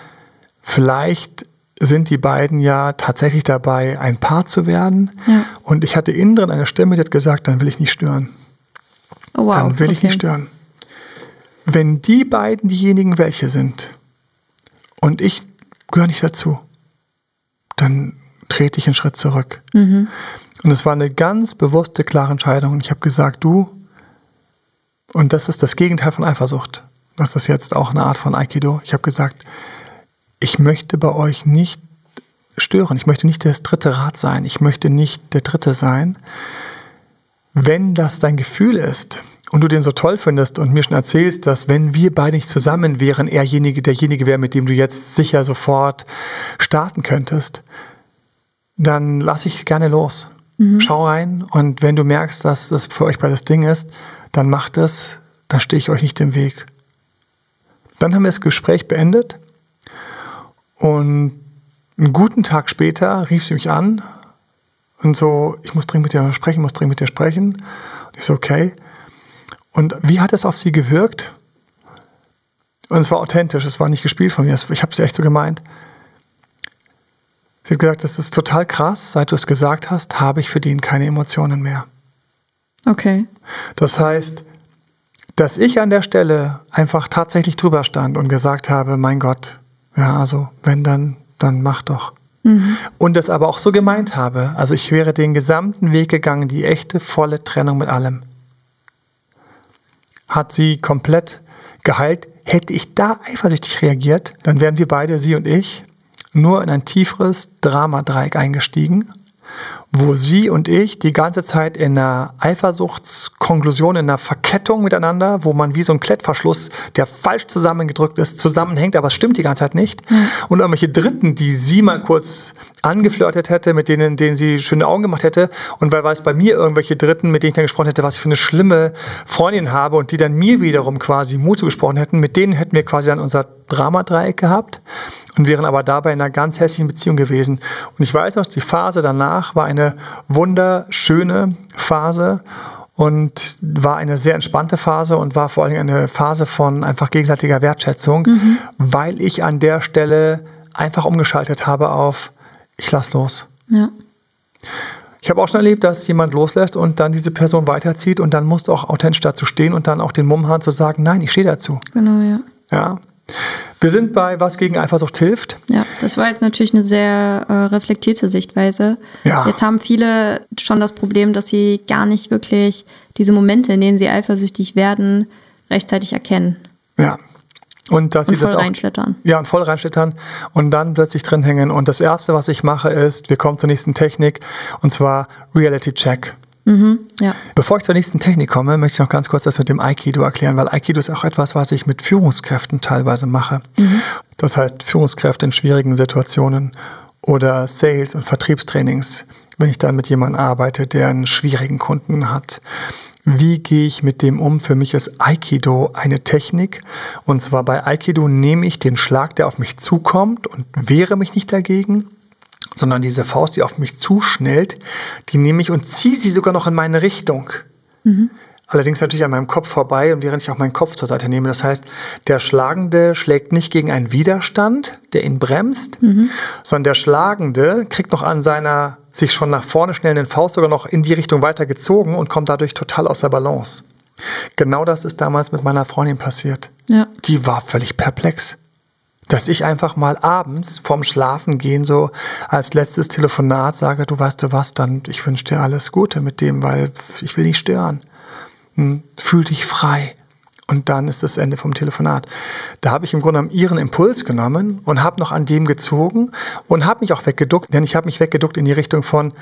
vielleicht sind die beiden ja tatsächlich dabei, ein Paar zu werden. Ja. Und ich hatte innen drin eine Stimme, die hat gesagt, dann will ich nicht stören. Oh, wow. Dann will okay. ich nicht stören wenn die beiden diejenigen welche sind und ich gehöre nicht dazu, dann trete ich einen Schritt zurück. Mhm. Und es war eine ganz bewusste, klare Entscheidung. Und ich habe gesagt, du, und das ist das Gegenteil von Eifersucht. Das ist jetzt auch eine Art von Aikido. Ich habe gesagt, ich möchte bei euch nicht stören. Ich möchte nicht das dritte Rad sein. Ich möchte nicht der Dritte sein. Wenn das dein Gefühl ist, und du den so toll findest und mir schon erzählst, dass wenn wir beide nicht zusammen wären, erjenige, derjenige wäre, mit dem du jetzt sicher sofort starten könntest, dann lass ich gerne los. Mhm. Schau rein und wenn du merkst, dass das für euch beides Ding ist, dann macht es, dann stehe ich euch nicht im Weg. Dann haben wir das Gespräch beendet und einen guten Tag später rief sie mich an und so, ich muss dringend mit dir sprechen, muss dringend mit dir sprechen. Und ich so, okay. Und wie hat es auf sie gewirkt? Und es war authentisch, es war nicht gespielt von mir, ich habe es echt so gemeint. Sie hat gesagt, das ist total krass, seit du es gesagt hast, habe ich für den keine Emotionen mehr. Okay. Das heißt, dass ich an der Stelle einfach tatsächlich drüber stand und gesagt habe, mein Gott, ja, also wenn dann, dann mach doch. Mhm. Und das aber auch so gemeint habe. Also ich wäre den gesamten Weg gegangen, die echte, volle Trennung mit allem hat sie komplett geheilt. Hätte ich da eifersüchtig reagiert, dann wären wir beide, sie und ich, nur in ein tieferes Dramadreieck eingestiegen wo sie und ich die ganze Zeit in einer Eifersuchtskonklusion, in einer Verkettung miteinander, wo man wie so ein Klettverschluss, der falsch zusammengedrückt ist, zusammenhängt, aber es stimmt die ganze Zeit nicht. Mhm. Und irgendwelche Dritten, die sie mal kurz angeflirtet hätte, mit denen, denen sie schöne Augen gemacht hätte. Und weil es bei mir irgendwelche Dritten, mit denen ich dann gesprochen hätte, was ich für eine schlimme Freundin habe und die dann mir wiederum quasi Mut zugesprochen hätten, mit denen hätten wir quasi dann unser Dramadreieck gehabt und wären aber dabei in einer ganz hässlichen Beziehung gewesen. Und ich weiß noch, die Phase danach war eine wunderschöne Phase und war eine sehr entspannte Phase und war vor allem eine Phase von einfach gegenseitiger Wertschätzung, mhm. weil ich an der Stelle einfach umgeschaltet habe auf ich lass los. Ja. Ich habe auch schon erlebt, dass jemand loslässt und dann diese Person weiterzieht und dann musst du auch authentisch dazu stehen und dann auch den Mumm haben zu sagen, nein, ich stehe dazu. Genau, ja. Ja. Wir sind bei Was gegen Eifersucht hilft. Ja, das war jetzt natürlich eine sehr äh, reflektierte Sichtweise. Ja. Jetzt haben viele schon das Problem, dass sie gar nicht wirklich diese Momente, in denen sie eifersüchtig werden, rechtzeitig erkennen. Ja. Und dass und sie das auch, reinschlittern. Ja, und voll reinschlittern und dann plötzlich drin hängen. Und das erste, was ich mache, ist, wir kommen zur nächsten Technik, und zwar Reality Check. Mhm, ja. Bevor ich zur nächsten Technik komme, möchte ich noch ganz kurz das mit dem Aikido erklären, weil Aikido ist auch etwas, was ich mit Führungskräften teilweise mache. Mhm. Das heißt, Führungskräfte in schwierigen Situationen oder Sales- und Vertriebstrainings, wenn ich dann mit jemandem arbeite, der einen schwierigen Kunden hat. Wie gehe ich mit dem um? Für mich ist Aikido eine Technik. Und zwar bei Aikido nehme ich den Schlag, der auf mich zukommt und wehre mich nicht dagegen, sondern diese Faust, die auf mich zuschnellt, die nehme ich und ziehe sie sogar noch in meine Richtung. Mhm. Allerdings natürlich an meinem Kopf vorbei und während ich auch meinen Kopf zur Seite nehme. Das heißt, der Schlagende schlägt nicht gegen einen Widerstand, der ihn bremst, mhm. sondern der Schlagende kriegt noch an seiner sich schon nach vorne schnellenden Faust sogar noch in die Richtung weiter gezogen und kommt dadurch total aus der Balance. Genau das ist damals mit meiner Freundin passiert. Ja. Die war völlig perplex dass ich einfach mal abends vorm Schlafengehen so als letztes Telefonat sage, du weißt du was, dann ich wünsche dir alles Gute mit dem, weil ich will nicht stören. Hm, fühl dich frei. Und dann ist das Ende vom Telefonat. Da habe ich im Grunde ihren Impuls genommen und habe noch an dem gezogen und habe mich auch weggeduckt, denn ich habe mich weggeduckt in die Richtung von,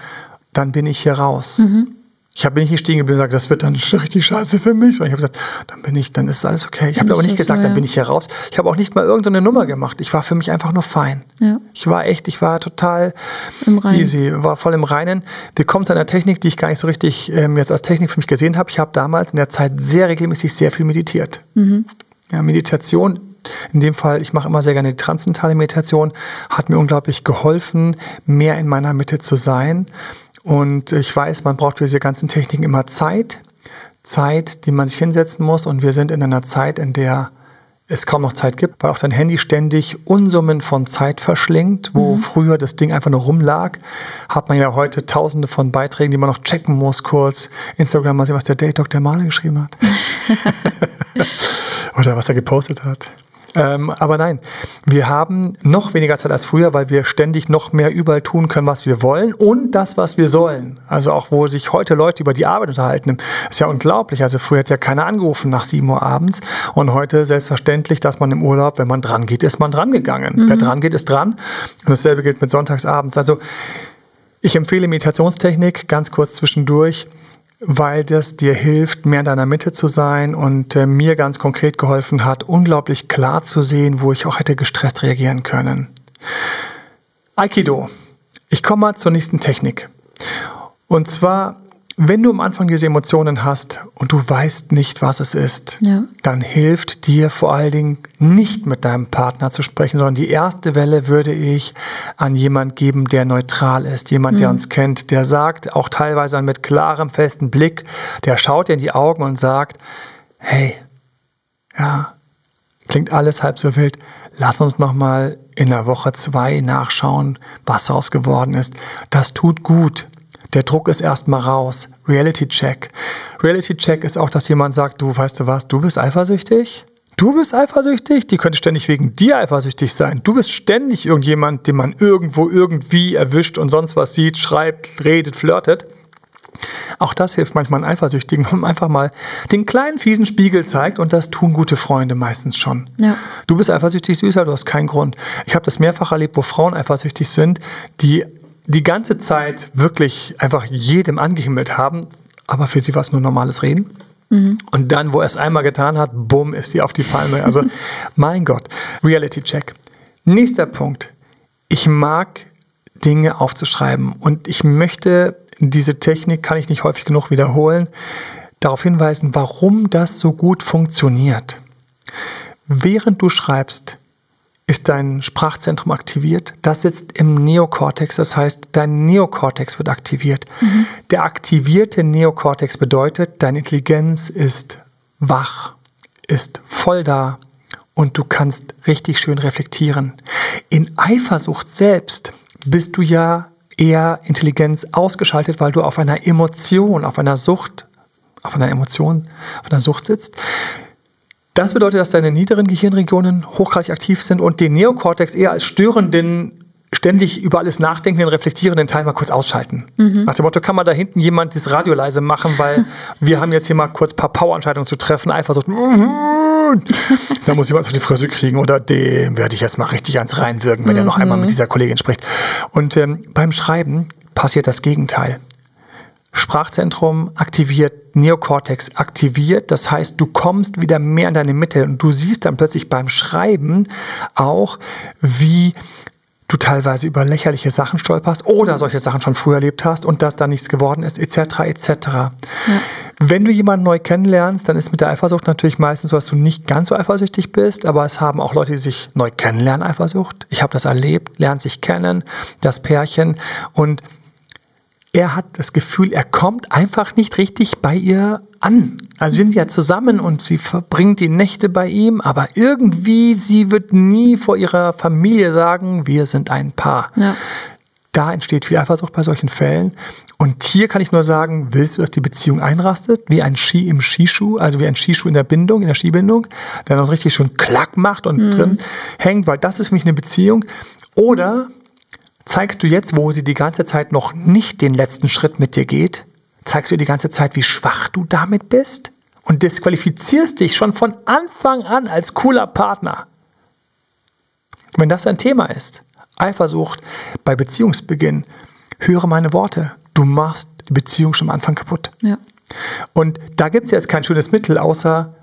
dann bin ich hier raus. Mhm. Ich habe nicht stehen geblieben und gesagt, das wird dann richtig scheiße für mich. Sondern ich habe gesagt, dann bin ich, dann ist alles okay. Ich habe aber nicht gesagt, so, ja. dann bin ich hier raus. Ich habe auch nicht mal irgendeine Nummer gemacht. Ich war für mich einfach nur fein. Ja. Ich war echt, ich war total easy, war voll im Reinen. Wir kommen zu einer Technik, die ich gar nicht so richtig ähm, jetzt als Technik für mich gesehen habe. Ich habe damals in der Zeit sehr regelmäßig sehr viel meditiert. Mhm. Ja, Meditation in dem Fall, ich mache immer sehr gerne die transzentale Meditation, hat mir unglaublich geholfen, mehr in meiner Mitte zu sein. Und ich weiß, man braucht für diese ganzen Techniken immer Zeit. Zeit, die man sich hinsetzen muss. Und wir sind in einer Zeit, in der es kaum noch Zeit gibt, weil auch dein Handy ständig Unsummen von Zeit verschlingt, wo mhm. früher das Ding einfach nur rumlag, hat man ja heute tausende von Beiträgen, die man noch checken muss, kurz. Instagram mal sehen, was der Date Dr. Male geschrieben hat. Oder was er gepostet hat. Ähm, aber nein, wir haben noch weniger Zeit als früher, weil wir ständig noch mehr überall tun können, was wir wollen und das, was wir sollen. Also auch, wo sich heute Leute über die Arbeit unterhalten, ist ja unglaublich. Also früher hat ja keiner angerufen nach 7 Uhr abends und heute selbstverständlich, dass man im Urlaub, wenn man dran geht, ist man dran gegangen. Mhm. Wer dran geht, ist dran. Und dasselbe gilt mit sonntagsabends. Also ich empfehle Meditationstechnik ganz kurz zwischendurch weil das dir hilft, mehr in deiner Mitte zu sein und äh, mir ganz konkret geholfen hat, unglaublich klar zu sehen, wo ich auch hätte gestresst reagieren können. Aikido. Ich komme mal zur nächsten Technik. Und zwar wenn du am Anfang diese Emotionen hast und du weißt nicht, was es ist, ja. dann hilft dir vor allen Dingen nicht mit deinem Partner zu sprechen, sondern die erste Welle würde ich an jemand geben, der neutral ist, jemand, mhm. der uns kennt, der sagt, auch teilweise mit klarem, festen Blick, der schaut dir in die Augen und sagt, hey, ja, klingt alles halb so wild, lass uns noch mal in der Woche zwei nachschauen, was daraus geworden ist. Das tut gut. Der Druck ist erstmal raus. Reality Check. Reality Check ist auch, dass jemand sagt, du weißt du was, du bist eifersüchtig? Du bist eifersüchtig? Die könnte ständig wegen dir eifersüchtig sein. Du bist ständig irgendjemand, den man irgendwo irgendwie erwischt und sonst was sieht, schreibt, redet, flirtet. Auch das hilft manchmal Eifersüchtigen, wenn man einfach mal den kleinen fiesen Spiegel zeigt und das tun gute Freunde meistens schon. Ja. Du bist eifersüchtig, Süßer, du hast keinen Grund. Ich habe das mehrfach erlebt, wo Frauen eifersüchtig sind, die die ganze Zeit wirklich einfach jedem angehimmelt haben, aber für sie war es nur normales Reden. Mhm. Und dann, wo er es einmal getan hat, bumm, ist sie auf die Palme. Also, mein Gott, Reality Check. Nächster Punkt. Ich mag Dinge aufzuschreiben und ich möchte diese Technik, kann ich nicht häufig genug wiederholen, darauf hinweisen, warum das so gut funktioniert. Während du schreibst, ist dein Sprachzentrum aktiviert. Das sitzt im Neokortex, das heißt, dein Neokortex wird aktiviert. Mhm. Der aktivierte Neokortex bedeutet, deine Intelligenz ist wach, ist voll da und du kannst richtig schön reflektieren. In Eifersucht selbst bist du ja eher Intelligenz ausgeschaltet, weil du auf einer Emotion, auf einer Sucht, auf einer Emotion, auf einer Sucht sitzt. Das bedeutet, dass deine niederen Gehirnregionen hochgradig aktiv sind und den Neokortex eher als störenden ständig über alles nachdenkenden, reflektierenden Teil mal kurz ausschalten. Mhm. Nach dem Motto, kann man da hinten jemand das Radio leise machen, weil wir haben jetzt hier mal kurz ein paar Powerentscheidungen zu treffen, einfach so, da muss jemand auf die Fresse kriegen oder dem werde ich jetzt mal richtig ans reinwirken, wenn mhm. er noch einmal mit dieser Kollegin spricht. Und ähm, beim Schreiben passiert das Gegenteil. Sprachzentrum aktiviert, Neokortex aktiviert. Das heißt, du kommst wieder mehr in deine Mitte und du siehst dann plötzlich beim Schreiben auch, wie du teilweise über lächerliche Sachen stolperst oder solche Sachen schon früher erlebt hast und dass da nichts geworden ist, etc. etc. Ja. Wenn du jemanden neu kennenlernst, dann ist mit der Eifersucht natürlich meistens so, dass du nicht ganz so eifersüchtig bist, aber es haben auch Leute, die sich neu kennenlernen, Eifersucht. Ich habe das erlebt, lernt sich kennen, das Pärchen und er hat das Gefühl, er kommt einfach nicht richtig bei ihr an. Also sind ja zusammen und sie verbringt die Nächte bei ihm, aber irgendwie, sie wird nie vor ihrer Familie sagen, wir sind ein Paar. Ja. Da entsteht viel Eifersucht bei solchen Fällen. Und hier kann ich nur sagen, willst du, dass die Beziehung einrastet, wie ein Ski im Skischuh, also wie ein Skischuh in der Bindung, in der Skibindung, der dann richtig schon klack macht und mhm. drin hängt, weil das ist für mich eine Beziehung. Oder zeigst du jetzt, wo sie die ganze Zeit noch nicht den letzten Schritt mit dir geht, zeigst du ihr die ganze Zeit, wie schwach du damit bist und disqualifizierst dich schon von Anfang an als cooler Partner. Wenn das ein Thema ist, Eifersucht bei Beziehungsbeginn, höre meine Worte. Du machst die Beziehung schon am Anfang kaputt. Ja. Und da gibt es jetzt kein schönes Mittel, außer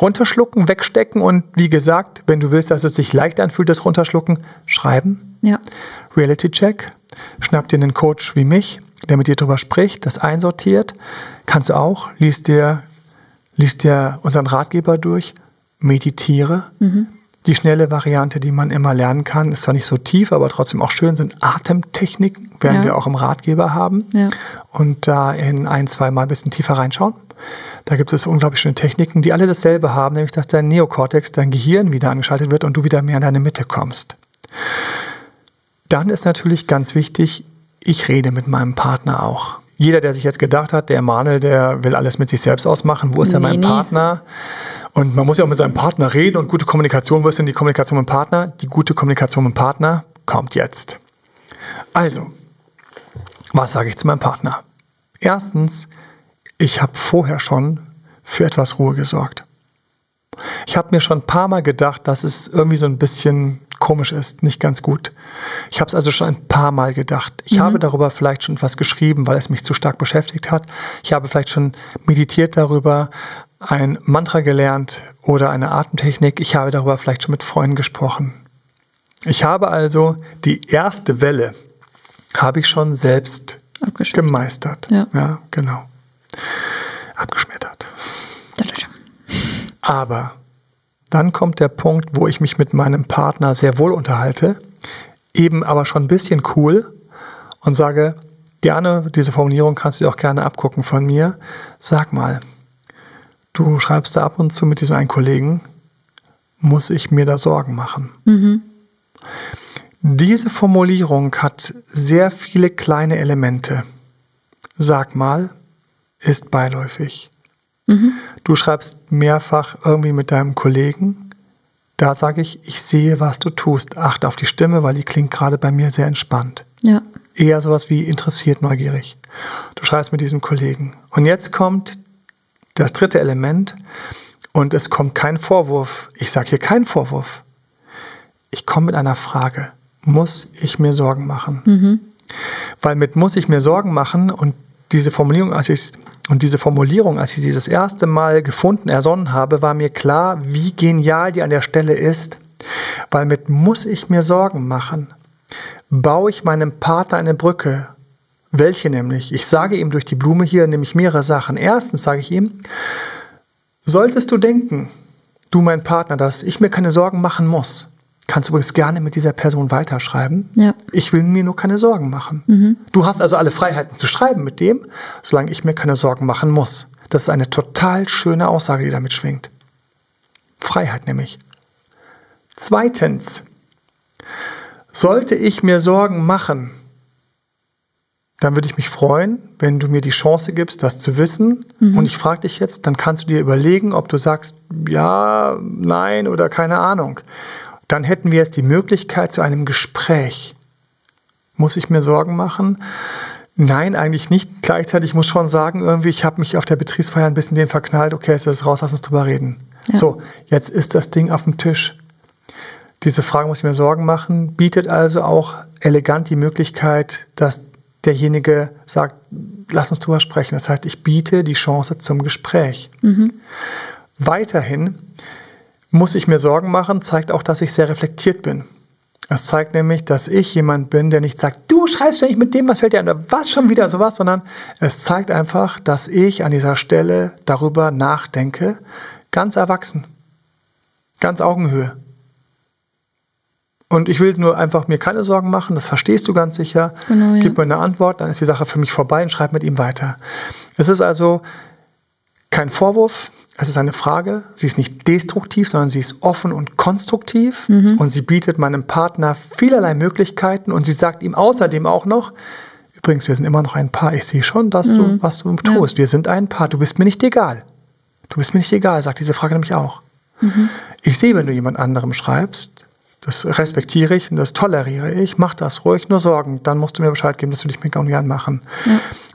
runterschlucken, wegstecken und wie gesagt, wenn du willst, dass es sich leicht anfühlt, das runterschlucken, schreiben. Ja. Reality Check. Schnapp dir einen Coach wie mich, der mit dir drüber spricht, das einsortiert. Kannst du auch. Liest dir, liest dir unseren Ratgeber durch. Meditiere. Mhm. Die schnelle Variante, die man immer lernen kann, ist zwar nicht so tief, aber trotzdem auch schön, sind Atemtechniken, werden ja. wir auch im Ratgeber haben. Ja. Und da in ein, zwei Mal ein bisschen tiefer reinschauen. Da gibt es unglaublich schöne Techniken, die alle dasselbe haben, nämlich dass dein Neokortex, dein Gehirn wieder angeschaltet wird und du wieder mehr in deine Mitte kommst. Dann ist natürlich ganz wichtig, ich rede mit meinem Partner auch. Jeder, der sich jetzt gedacht hat, der Emanuel, der will alles mit sich selbst ausmachen, wo ist nee, denn mein nee. Partner? Und man muss ja auch mit seinem Partner reden und gute Kommunikation, wo ist denn die Kommunikation mit dem Partner? Die gute Kommunikation mit dem Partner kommt jetzt. Also, was sage ich zu meinem Partner? Erstens, ich habe vorher schon für etwas Ruhe gesorgt. Ich habe mir schon ein paar Mal gedacht, dass es irgendwie so ein bisschen komisch ist, nicht ganz gut. Ich habe es also schon ein paar Mal gedacht. Ich mhm. habe darüber vielleicht schon was geschrieben, weil es mich zu stark beschäftigt hat. Ich habe vielleicht schon meditiert darüber, ein Mantra gelernt oder eine Atemtechnik. Ich habe darüber vielleicht schon mit Freunden gesprochen. Ich habe also die erste Welle habe ich schon selbst gemeistert. Ja. ja, genau. Aber dann kommt der Punkt, wo ich mich mit meinem Partner sehr wohl unterhalte, eben aber schon ein bisschen cool und sage, gerne, diese Formulierung kannst du dir auch gerne abgucken von mir. Sag mal, du schreibst da ab und zu mit diesem einen Kollegen, muss ich mir da Sorgen machen? Mhm. Diese Formulierung hat sehr viele kleine Elemente. Sag mal, ist beiläufig. Mhm. Du schreibst mehrfach irgendwie mit deinem Kollegen. Da sage ich, ich sehe, was du tust. Achte auf die Stimme, weil die klingt gerade bei mir sehr entspannt. Ja. Eher sowas wie interessiert, neugierig. Du schreibst mit diesem Kollegen. Und jetzt kommt das dritte Element und es kommt kein Vorwurf. Ich sage hier keinen Vorwurf. Ich komme mit einer Frage. Muss ich mir Sorgen machen? Mhm. Weil mit muss ich mir Sorgen machen und diese Formulierung, als ich und diese Formulierung, als ich sie das erste Mal gefunden, ersonnen habe, war mir klar, wie genial die an der Stelle ist, weil mit muss ich mir Sorgen machen, baue ich meinem Partner eine Brücke. Welche nämlich? Ich sage ihm durch die Blume hier nämlich mehrere Sachen. Erstens sage ich ihm, solltest du denken, du mein Partner, dass ich mir keine Sorgen machen muss, kannst du übrigens gerne mit dieser Person weiterschreiben. Ja. Ich will mir nur keine Sorgen machen. Mhm. Du hast also alle Freiheiten zu schreiben mit dem, solange ich mir keine Sorgen machen muss. Das ist eine total schöne Aussage, die damit schwingt. Freiheit nämlich. Zweitens, sollte ich mir Sorgen machen, dann würde ich mich freuen, wenn du mir die Chance gibst, das zu wissen. Mhm. Und ich frage dich jetzt, dann kannst du dir überlegen, ob du sagst, ja, nein oder keine Ahnung dann hätten wir jetzt die Möglichkeit zu einem Gespräch. Muss ich mir Sorgen machen? Nein, eigentlich nicht. Gleichzeitig muss ich schon sagen, irgendwie, ich habe mich auf der Betriebsfeier ein bisschen den verknallt. Okay, jetzt ist es raus, lass uns drüber reden. Ja. So, jetzt ist das Ding auf dem Tisch. Diese Frage muss ich mir Sorgen machen, bietet also auch elegant die Möglichkeit, dass derjenige sagt, lass uns drüber sprechen. Das heißt, ich biete die Chance zum Gespräch. Weiterhin muss ich mir Sorgen machen, zeigt auch, dass ich sehr reflektiert bin. Es zeigt nämlich, dass ich jemand bin, der nicht sagt, du schreibst ständig mit dem, was fällt dir an, oder was schon wieder sowas, sondern es zeigt einfach, dass ich an dieser Stelle darüber nachdenke, ganz erwachsen, ganz Augenhöhe. Und ich will nur einfach mir keine Sorgen machen, das verstehst du ganz sicher. Genau, ja. Gib mir eine Antwort, dann ist die Sache für mich vorbei und schreib mit ihm weiter. Es ist also kein Vorwurf, es ist eine Frage. Sie ist nicht destruktiv, sondern sie ist offen und konstruktiv. Und sie bietet meinem Partner vielerlei Möglichkeiten. Und sie sagt ihm außerdem auch noch, übrigens, wir sind immer noch ein Paar. Ich sehe schon, dass du, was du tust. Wir sind ein Paar. Du bist mir nicht egal. Du bist mir nicht egal, sagt diese Frage nämlich auch. Ich sehe, wenn du jemand anderem schreibst, das respektiere ich und das toleriere ich, mach das ruhig, nur Sorgen. Dann musst du mir Bescheid geben, das will ich mir gar gern machen.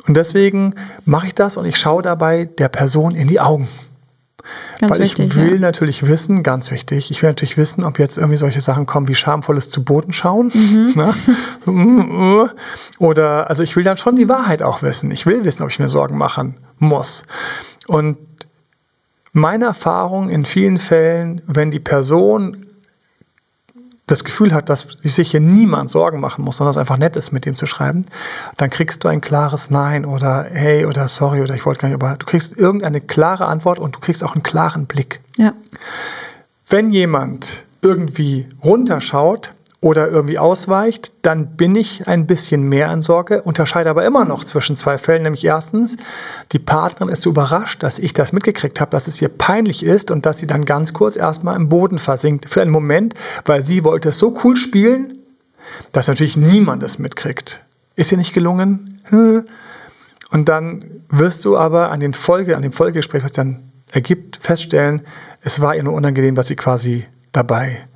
Und deswegen mache ich das und ich schaue dabei der Person in die Augen. Ganz Weil wichtig. ich will ja. natürlich wissen, ganz wichtig, ich will natürlich wissen, ob jetzt irgendwie solche Sachen kommen wie schamvolles zu Boden schauen. Mhm. Ne? So, mm, mm. Oder, also ich will dann schon die Wahrheit auch wissen. Ich will wissen, ob ich mir Sorgen machen muss. Und meine Erfahrung in vielen Fällen, wenn die Person das Gefühl hat, dass sich hier niemand Sorgen machen muss, sondern es einfach nett ist, mit dem zu schreiben, dann kriegst du ein klares Nein oder hey oder sorry oder ich wollte gar nicht, aber du kriegst irgendeine klare Antwort und du kriegst auch einen klaren Blick. Ja. Wenn jemand irgendwie runterschaut oder irgendwie ausweicht, dann bin ich ein bisschen mehr in Sorge, unterscheide aber immer noch zwischen zwei Fällen, nämlich erstens, die Partnerin ist so überrascht, dass ich das mitgekriegt habe, dass es ihr peinlich ist und dass sie dann ganz kurz erstmal im Boden versinkt für einen Moment, weil sie wollte es so cool spielen, dass natürlich niemand es mitkriegt. Ist ihr nicht gelungen? Hm. Und dann wirst du aber an den Folge, an dem Folgegespräch, was dann ergibt, feststellen, es war ihr nur unangenehm, dass sie quasi dabei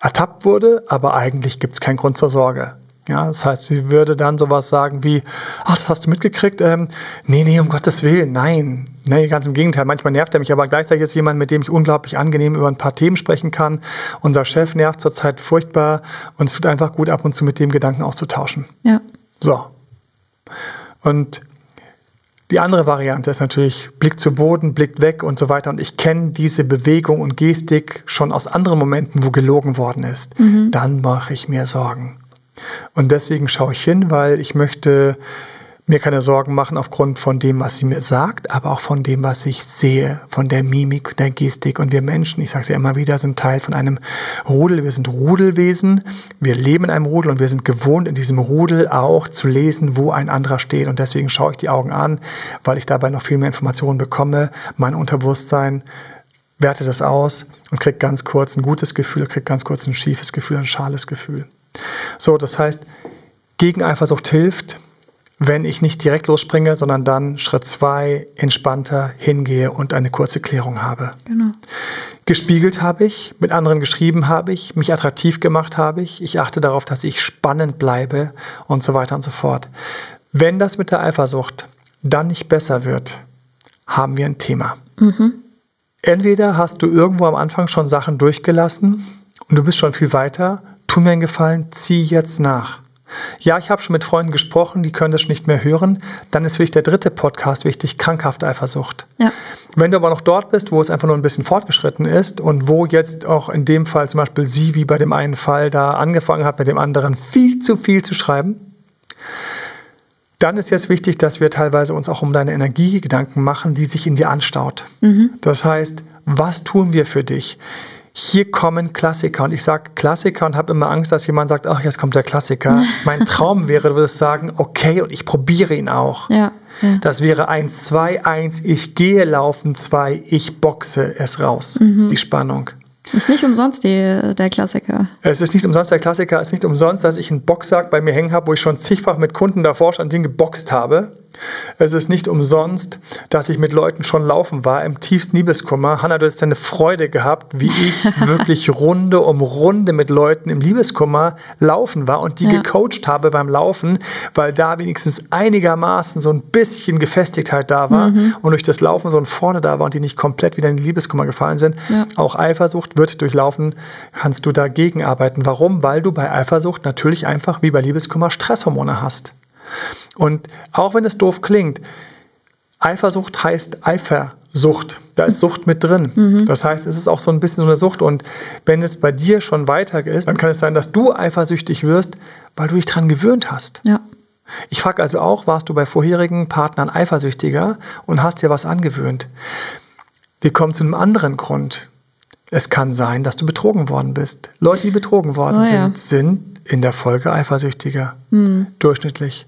ertappt wurde, aber eigentlich gibt es keinen Grund zur Sorge. Ja, das heißt, sie würde dann sowas sagen wie, ach, das hast du mitgekriegt? Ähm, nee, nee, um Gottes Willen, nein. Nee, ganz im Gegenteil. Manchmal nervt er mich, aber gleichzeitig ist jemand, mit dem ich unglaublich angenehm über ein paar Themen sprechen kann. Unser Chef nervt zurzeit furchtbar und es tut einfach gut, ab und zu mit dem Gedanken auszutauschen. Ja. So. Und die andere Variante ist natürlich Blick zu Boden, Blick weg und so weiter. Und ich kenne diese Bewegung und Gestik schon aus anderen Momenten, wo gelogen worden ist. Dann mache ich mir Sorgen. Und deswegen schaue ich hin, weil ich möchte mir keine Sorgen machen aufgrund von dem, was sie mir sagt, aber auch von dem, was ich sehe, von der Mimik, der Gestik. Und wir Menschen, ich sage es ja immer wieder, sind Teil von einem Rudel. Wir sind Rudelwesen. Wir leben in einem Rudel und wir sind gewohnt, in diesem Rudel auch zu lesen, wo ein anderer steht. Und deswegen schaue ich die Augen an, weil ich dabei noch viel mehr Informationen bekomme. Mein Unterbewusstsein wertet das aus und kriegt ganz kurz ein gutes Gefühl, kriegt ganz kurz ein schiefes Gefühl, ein schales Gefühl. So, das heißt, gegen Eifersucht hilft, wenn ich nicht direkt losspringe, sondern dann Schritt zwei entspannter hingehe und eine kurze Klärung habe. Genau. Gespiegelt habe ich, mit anderen geschrieben habe ich, mich attraktiv gemacht habe ich, ich achte darauf, dass ich spannend bleibe und so weiter und so fort. Wenn das mit der Eifersucht dann nicht besser wird, haben wir ein Thema. Entweder hast du irgendwo am Anfang schon Sachen durchgelassen und du bist schon viel weiter, tu mir einen Gefallen, zieh jetzt nach. Ja, ich habe schon mit Freunden gesprochen, die können das nicht mehr hören. Dann ist wirklich der dritte Podcast wichtig, krankhafte Eifersucht. Ja. Wenn du aber noch dort bist, wo es einfach nur ein bisschen fortgeschritten ist und wo jetzt auch in dem Fall zum Beispiel sie, wie bei dem einen Fall, da angefangen hat, mit dem anderen viel zu viel zu schreiben, dann ist jetzt wichtig, dass wir teilweise uns auch um deine Energie Gedanken machen, die sich in dir anstaut. Das heißt, was tun wir für dich? Hier kommen Klassiker und ich sage Klassiker und habe immer Angst, dass jemand sagt, ach, jetzt kommt der Klassiker. mein Traum wäre, du würdest sagen, okay, und ich probiere ihn auch. Ja. ja. Das wäre 1, 2, 1, ich gehe laufen, 2, ich boxe es raus. Die Spannung. Ist nicht umsonst die, der Klassiker. Es ist nicht umsonst der Klassiker, es ist nicht umsonst, dass ich einen Boxsack bei mir hängen habe, wo ich schon zigfach mit Kunden davor schon an den geboxt habe. Es ist nicht umsonst, dass ich mit Leuten schon laufen war, im tiefsten Liebeskummer. Hanna, du hast eine Freude gehabt, wie ich wirklich Runde um Runde mit Leuten im Liebeskummer laufen war und die Ja. gecoacht habe beim Laufen, weil da wenigstens einigermaßen so ein bisschen Gefestigtheit da war und durch das Laufen so ein Vorne da war und die nicht komplett wieder in den Liebeskummer gefallen sind. Ja. Auch Eifersucht wird durch Laufen, kannst du dagegen arbeiten. Warum? Weil du bei Eifersucht natürlich einfach wie bei Liebeskummer Stresshormone hast. Und auch wenn es doof klingt, Eifersucht heißt Eifersucht. Da ist Sucht mit drin. Mhm. Das heißt, es ist auch so ein bisschen so eine Sucht. Und wenn es bei dir schon weiter ist, dann kann es sein, dass du eifersüchtig wirst, weil du dich daran gewöhnt hast. Ja. Ich frage also auch, warst du bei vorherigen Partnern eifersüchtiger und hast dir was angewöhnt? Wir kommen zu einem anderen Grund. Es kann sein, dass du betrogen worden bist. Leute, die betrogen worden oh, sind, ja. sind in der Folge eifersüchtiger. Mhm. Durchschnittlich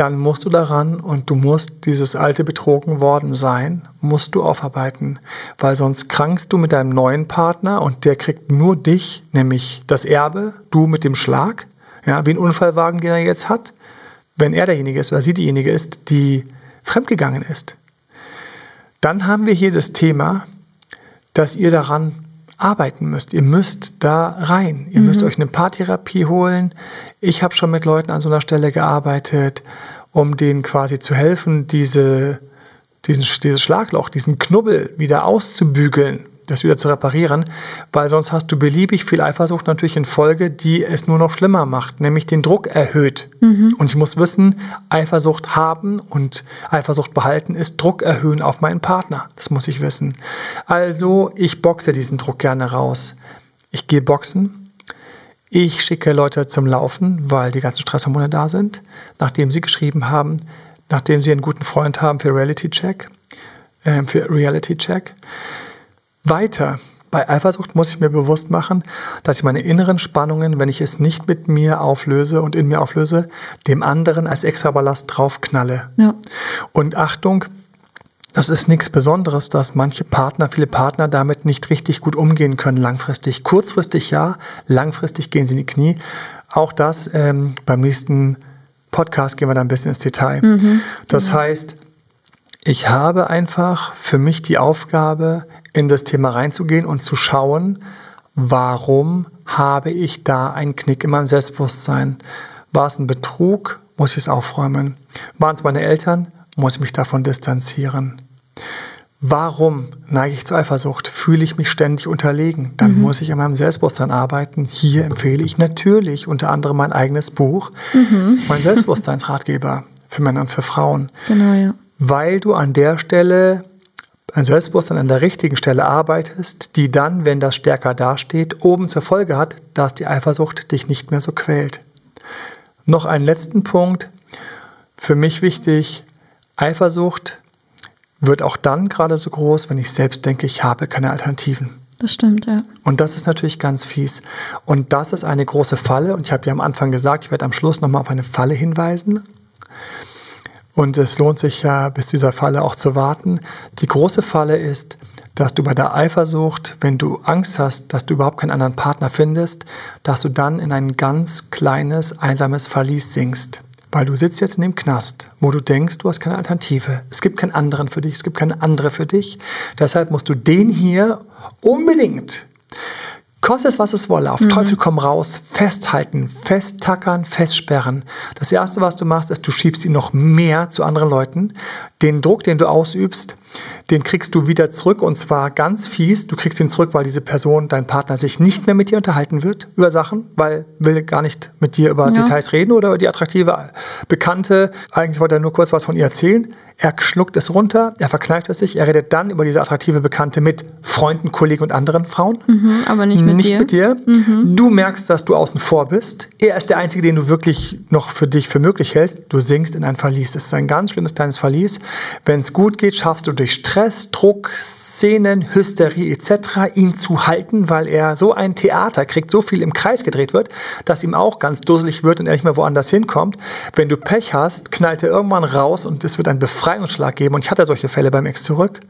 dann musst du daran und du musst dieses alte betrogen worden sein, musst du aufarbeiten, weil sonst krankst du mit deinem neuen Partner und der kriegt nur dich, nämlich das Erbe, du mit dem Schlag, ja, wie ein Unfallwagen, den er jetzt hat, wenn er derjenige ist oder sie diejenige ist, die fremdgegangen ist. Dann haben wir hier das Thema, dass ihr daran arbeiten müsst. Ihr müsst da rein. Ihr mhm. müsst euch eine Paartherapie holen. Ich habe schon mit Leuten an so einer Stelle gearbeitet, um denen quasi zu helfen, diese, diesen, dieses Schlagloch, diesen Knubbel wieder auszubügeln das wieder zu reparieren, weil sonst hast du beliebig viel Eifersucht natürlich in Folge, die es nur noch schlimmer macht, nämlich den Druck erhöht. Mhm. Und ich muss wissen, Eifersucht haben und Eifersucht behalten ist Druck erhöhen auf meinen Partner. Das muss ich wissen. Also ich boxe diesen Druck gerne raus. Ich gehe boxen. Ich schicke Leute zum Laufen, weil die ganzen Stresshormone da sind, nachdem sie geschrieben haben, nachdem sie einen guten Freund haben für Reality Check, äh, für Reality Check. Weiter. Bei Eifersucht muss ich mir bewusst machen, dass ich meine inneren Spannungen, wenn ich es nicht mit mir auflöse und in mir auflöse, dem anderen als extra Ballast draufknalle. Ja. Und Achtung, das ist nichts Besonderes, dass manche Partner, viele Partner damit nicht richtig gut umgehen können langfristig. Kurzfristig ja, langfristig gehen sie in die Knie. Auch das ähm, beim nächsten Podcast gehen wir da ein bisschen ins Detail. Mhm. Das mhm. heißt, ich habe einfach für mich die Aufgabe, in das Thema reinzugehen und zu schauen, warum habe ich da einen Knick in meinem Selbstbewusstsein? War es ein Betrug? Muss ich es aufräumen? Waren es meine Eltern? Muss ich mich davon distanzieren? Warum neige ich zur Eifersucht? Fühle ich mich ständig unterlegen? Dann mhm. muss ich an meinem Selbstbewusstsein arbeiten. Hier empfehle ich natürlich unter anderem mein eigenes Buch, mhm. mein Selbstbewusstseinsratgeber für Männer und für Frauen. Genau, ja weil du an der Stelle ein Selbstbewusstsein an der richtigen Stelle arbeitest, die dann, wenn das stärker dasteht, oben zur Folge hat, dass die Eifersucht dich nicht mehr so quält. Noch einen letzten Punkt, für mich wichtig, Eifersucht wird auch dann gerade so groß, wenn ich selbst denke, ich habe keine Alternativen. Das stimmt, ja. Und das ist natürlich ganz fies. Und das ist eine große Falle. Und ich habe ja am Anfang gesagt, ich werde am Schluss nochmal auf eine Falle hinweisen. Und es lohnt sich ja, bis dieser Falle auch zu warten. Die große Falle ist, dass du bei der Eifersucht, wenn du Angst hast, dass du überhaupt keinen anderen Partner findest, dass du dann in ein ganz kleines, einsames Verlies sinkst. Weil du sitzt jetzt in dem Knast, wo du denkst, du hast keine Alternative. Es gibt keinen anderen für dich, es gibt keine andere für dich. Deshalb musst du den hier unbedingt Koste es, was es wolle, auf mhm. Teufel komm raus, festhalten, festtackern, festsperren. Das Erste, was du machst, ist, du schiebst ihn noch mehr zu anderen Leuten. Den Druck, den du ausübst, den kriegst du wieder zurück und zwar ganz fies. Du kriegst ihn zurück, weil diese Person, dein Partner, sich nicht mehr mit dir unterhalten wird über Sachen, weil will gar nicht mit dir über ja. Details reden oder über die attraktive Bekannte. Eigentlich wollte er nur kurz was von ihr erzählen. Er schluckt es runter, er verkneift es sich, er redet dann über diese attraktive Bekannte mit Freunden, Kollegen und anderen Frauen. Mhm, aber nicht mit nicht dir. Mit dir. Mhm. Du merkst, dass du außen vor bist. Er ist der Einzige, den du wirklich noch für dich für möglich hältst. Du sinkst in ein Verlies. Das ist ein ganz schlimmes kleines Verlies. Wenn es gut geht, schaffst du durch Stress, Druck, Szenen, Hysterie etc. ihn zu halten, weil er so ein Theater kriegt, so viel im Kreis gedreht wird, dass ihm auch ganz dusselig wird und er nicht mehr woanders hinkommt. Wenn du Pech hast, knallt er irgendwann raus und es wird ein Befreiung Befreiungsschlag geben. Und ich hatte solche Fälle beim Ex zurück,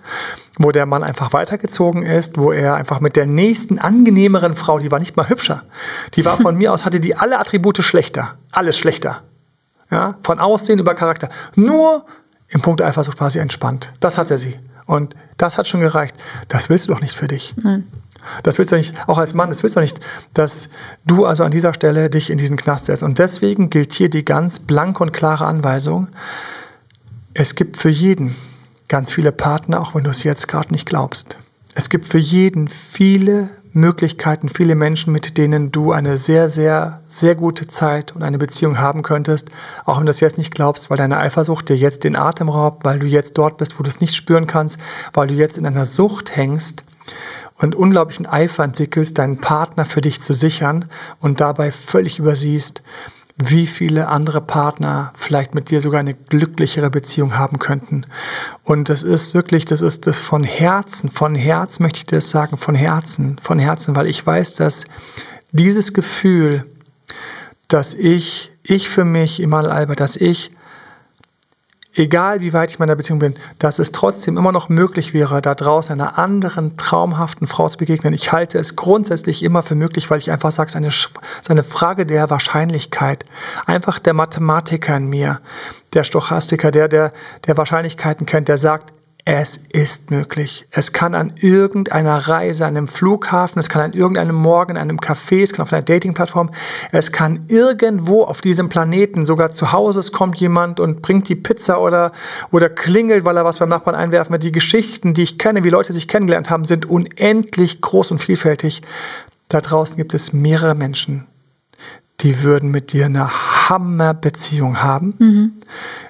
wo der Mann einfach weitergezogen ist, wo er einfach mit der nächsten angenehmeren Frau, die war nicht mal hübscher, die war von mir aus, hatte die alle Attribute schlechter. Alles schlechter. Ja, von Aussehen über Charakter. Nur im Punkt Eifersucht war sie entspannt. Das hatte sie. Und das hat schon gereicht. Das willst du doch nicht für dich. Nein. Das willst du nicht, auch als Mann, das willst du nicht, dass du also an dieser Stelle dich in diesen Knast setzt. Und deswegen gilt hier die ganz blanke und klare Anweisung, es gibt für jeden ganz viele Partner, auch wenn du es jetzt gerade nicht glaubst. Es gibt für jeden viele Möglichkeiten, viele Menschen, mit denen du eine sehr, sehr, sehr gute Zeit und eine Beziehung haben könntest, auch wenn du das jetzt nicht glaubst, weil deine Eifersucht dir jetzt den Atem raubt, weil du jetzt dort bist, wo du es nicht spüren kannst, weil du jetzt in einer Sucht hängst und unglaublichen Eifer entwickelst, deinen Partner für dich zu sichern und dabei völlig übersiehst, wie viele andere Partner vielleicht mit dir sogar eine glücklichere Beziehung haben könnten. Und das ist wirklich, das ist das von Herzen, von Herz möchte ich dir das sagen, von Herzen, von Herzen, weil ich weiß, dass dieses Gefühl, dass ich, ich für mich, Imal Albert, dass ich egal wie weit ich meiner Beziehung bin, dass es trotzdem immer noch möglich wäre, da draußen einer anderen traumhaften Frau zu begegnen. Ich halte es grundsätzlich immer für möglich, weil ich einfach sage, es ist eine Frage der Wahrscheinlichkeit. Einfach der Mathematiker in mir, der Stochastiker, der, der, der Wahrscheinlichkeiten kennt, der sagt, es ist möglich. Es kann an irgendeiner Reise, an einem Flughafen, es kann an irgendeinem Morgen, an einem Café, es kann auf einer Datingplattform, es kann irgendwo auf diesem Planeten, sogar zu Hause, es kommt jemand und bringt die Pizza oder, oder klingelt, weil er was beim Nachbarn einwerfen will. Die Geschichten, die ich kenne, wie Leute sich kennengelernt haben, sind unendlich groß und vielfältig. Da draußen gibt es mehrere Menschen, die würden mit dir eine Hammerbeziehung haben. Mhm.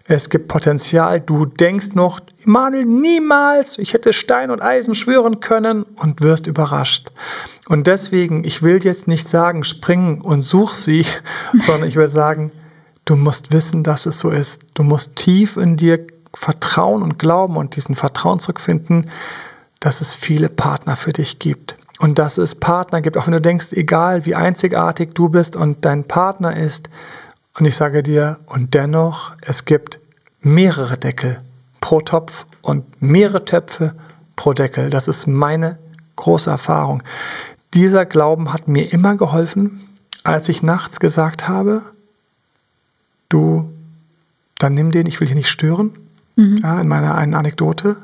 Es gibt Potenzial. Du denkst noch, Manuel, niemals, ich hätte Stein und Eisen schwören können und wirst überrascht. Und deswegen, ich will jetzt nicht sagen, spring und such sie, sondern ich will sagen, du musst wissen, dass es so ist. Du musst tief in dir vertrauen und glauben und diesen Vertrauen zurückfinden, dass es viele Partner für dich gibt. Und dass es Partner gibt, auch wenn du denkst, egal wie einzigartig du bist und dein Partner ist. Und ich sage dir, und dennoch, es gibt mehrere Deckel pro Topf und mehrere Töpfe pro Deckel. Das ist meine große Erfahrung. Dieser Glauben hat mir immer geholfen, als ich nachts gesagt habe, du, dann nimm den, ich will dich nicht stören, mhm. ja, in meiner einen Anekdote.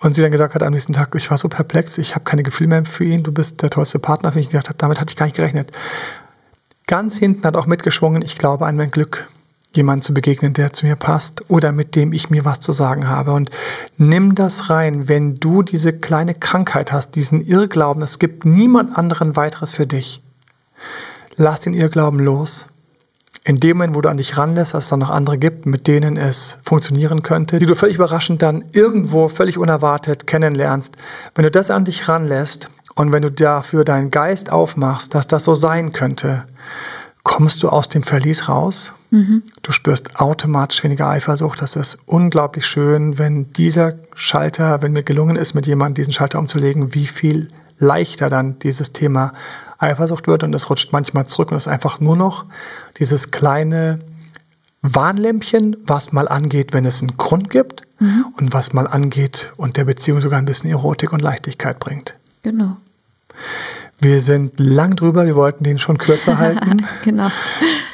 Und sie dann gesagt hat am nächsten Tag, ich war so perplex, ich habe keine Gefühle mehr für ihn, du bist der tollste Partner, für mich gedacht habe, damit hatte ich gar nicht gerechnet. Ganz hinten hat auch mitgeschwungen, ich glaube an mein Glück jemand zu begegnen, der zu mir passt oder mit dem ich mir was zu sagen habe. Und nimm das rein, wenn du diese kleine Krankheit hast, diesen Irrglauben, es gibt niemand anderen weiteres für dich. Lass den Irrglauben los. In dem Moment, wo du an dich ranlässt, dass es dann noch andere gibt, mit denen es funktionieren könnte, die du völlig überraschend dann irgendwo völlig unerwartet kennenlernst, wenn du das an dich ranlässt und wenn du dafür deinen Geist aufmachst, dass das so sein könnte, kommst du aus dem Verlies raus. Mhm. Du spürst automatisch weniger Eifersucht. Das ist unglaublich schön, wenn dieser Schalter, wenn mir gelungen ist, mit jemandem diesen Schalter umzulegen, wie viel leichter dann dieses Thema Eifersucht wird und es rutscht manchmal zurück und es ist einfach nur noch dieses kleine Warnlämpchen, was mal angeht, wenn es einen Grund gibt mhm. und was mal angeht und der Beziehung sogar ein bisschen Erotik und Leichtigkeit bringt. Genau. Wir sind lang drüber, wir wollten den schon kürzer halten. genau.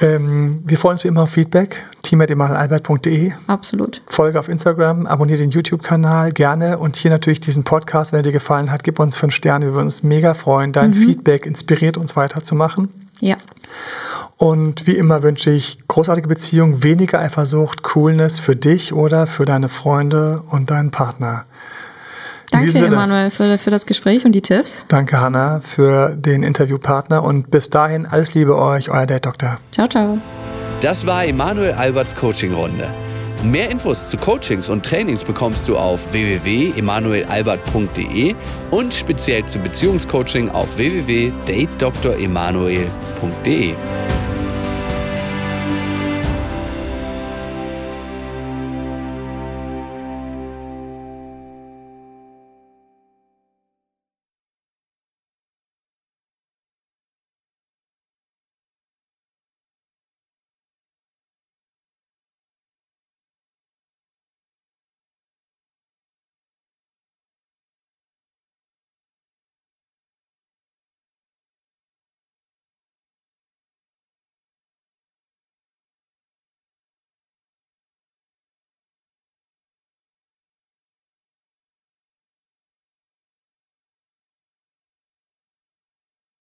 Ähm, wir freuen uns wie immer auf Feedback. team.emanuelalbert.de. Absolut. Folge auf Instagram, abonniere den YouTube-Kanal gerne und hier natürlich diesen Podcast, wenn er dir gefallen hat, gib uns fünf Sterne. Wir würden uns mega freuen. Dein mhm. Feedback inspiriert uns weiterzumachen. Ja. Und wie immer wünsche ich großartige Beziehungen, weniger Eifersucht, Coolness für dich oder für deine Freunde und deinen Partner. Danke, Emanuel, für, für das Gespräch und die Tipps. Danke, Hanna, für den Interviewpartner und bis dahin alles Liebe euch, euer Date Doktor. Ciao, ciao. Das war Emanuel Alberts Coaching-Runde. Mehr Infos zu Coachings und Trainings bekommst du auf www.emanuelalbert.de und speziell zum Beziehungscoaching auf www.datedremanuel.de.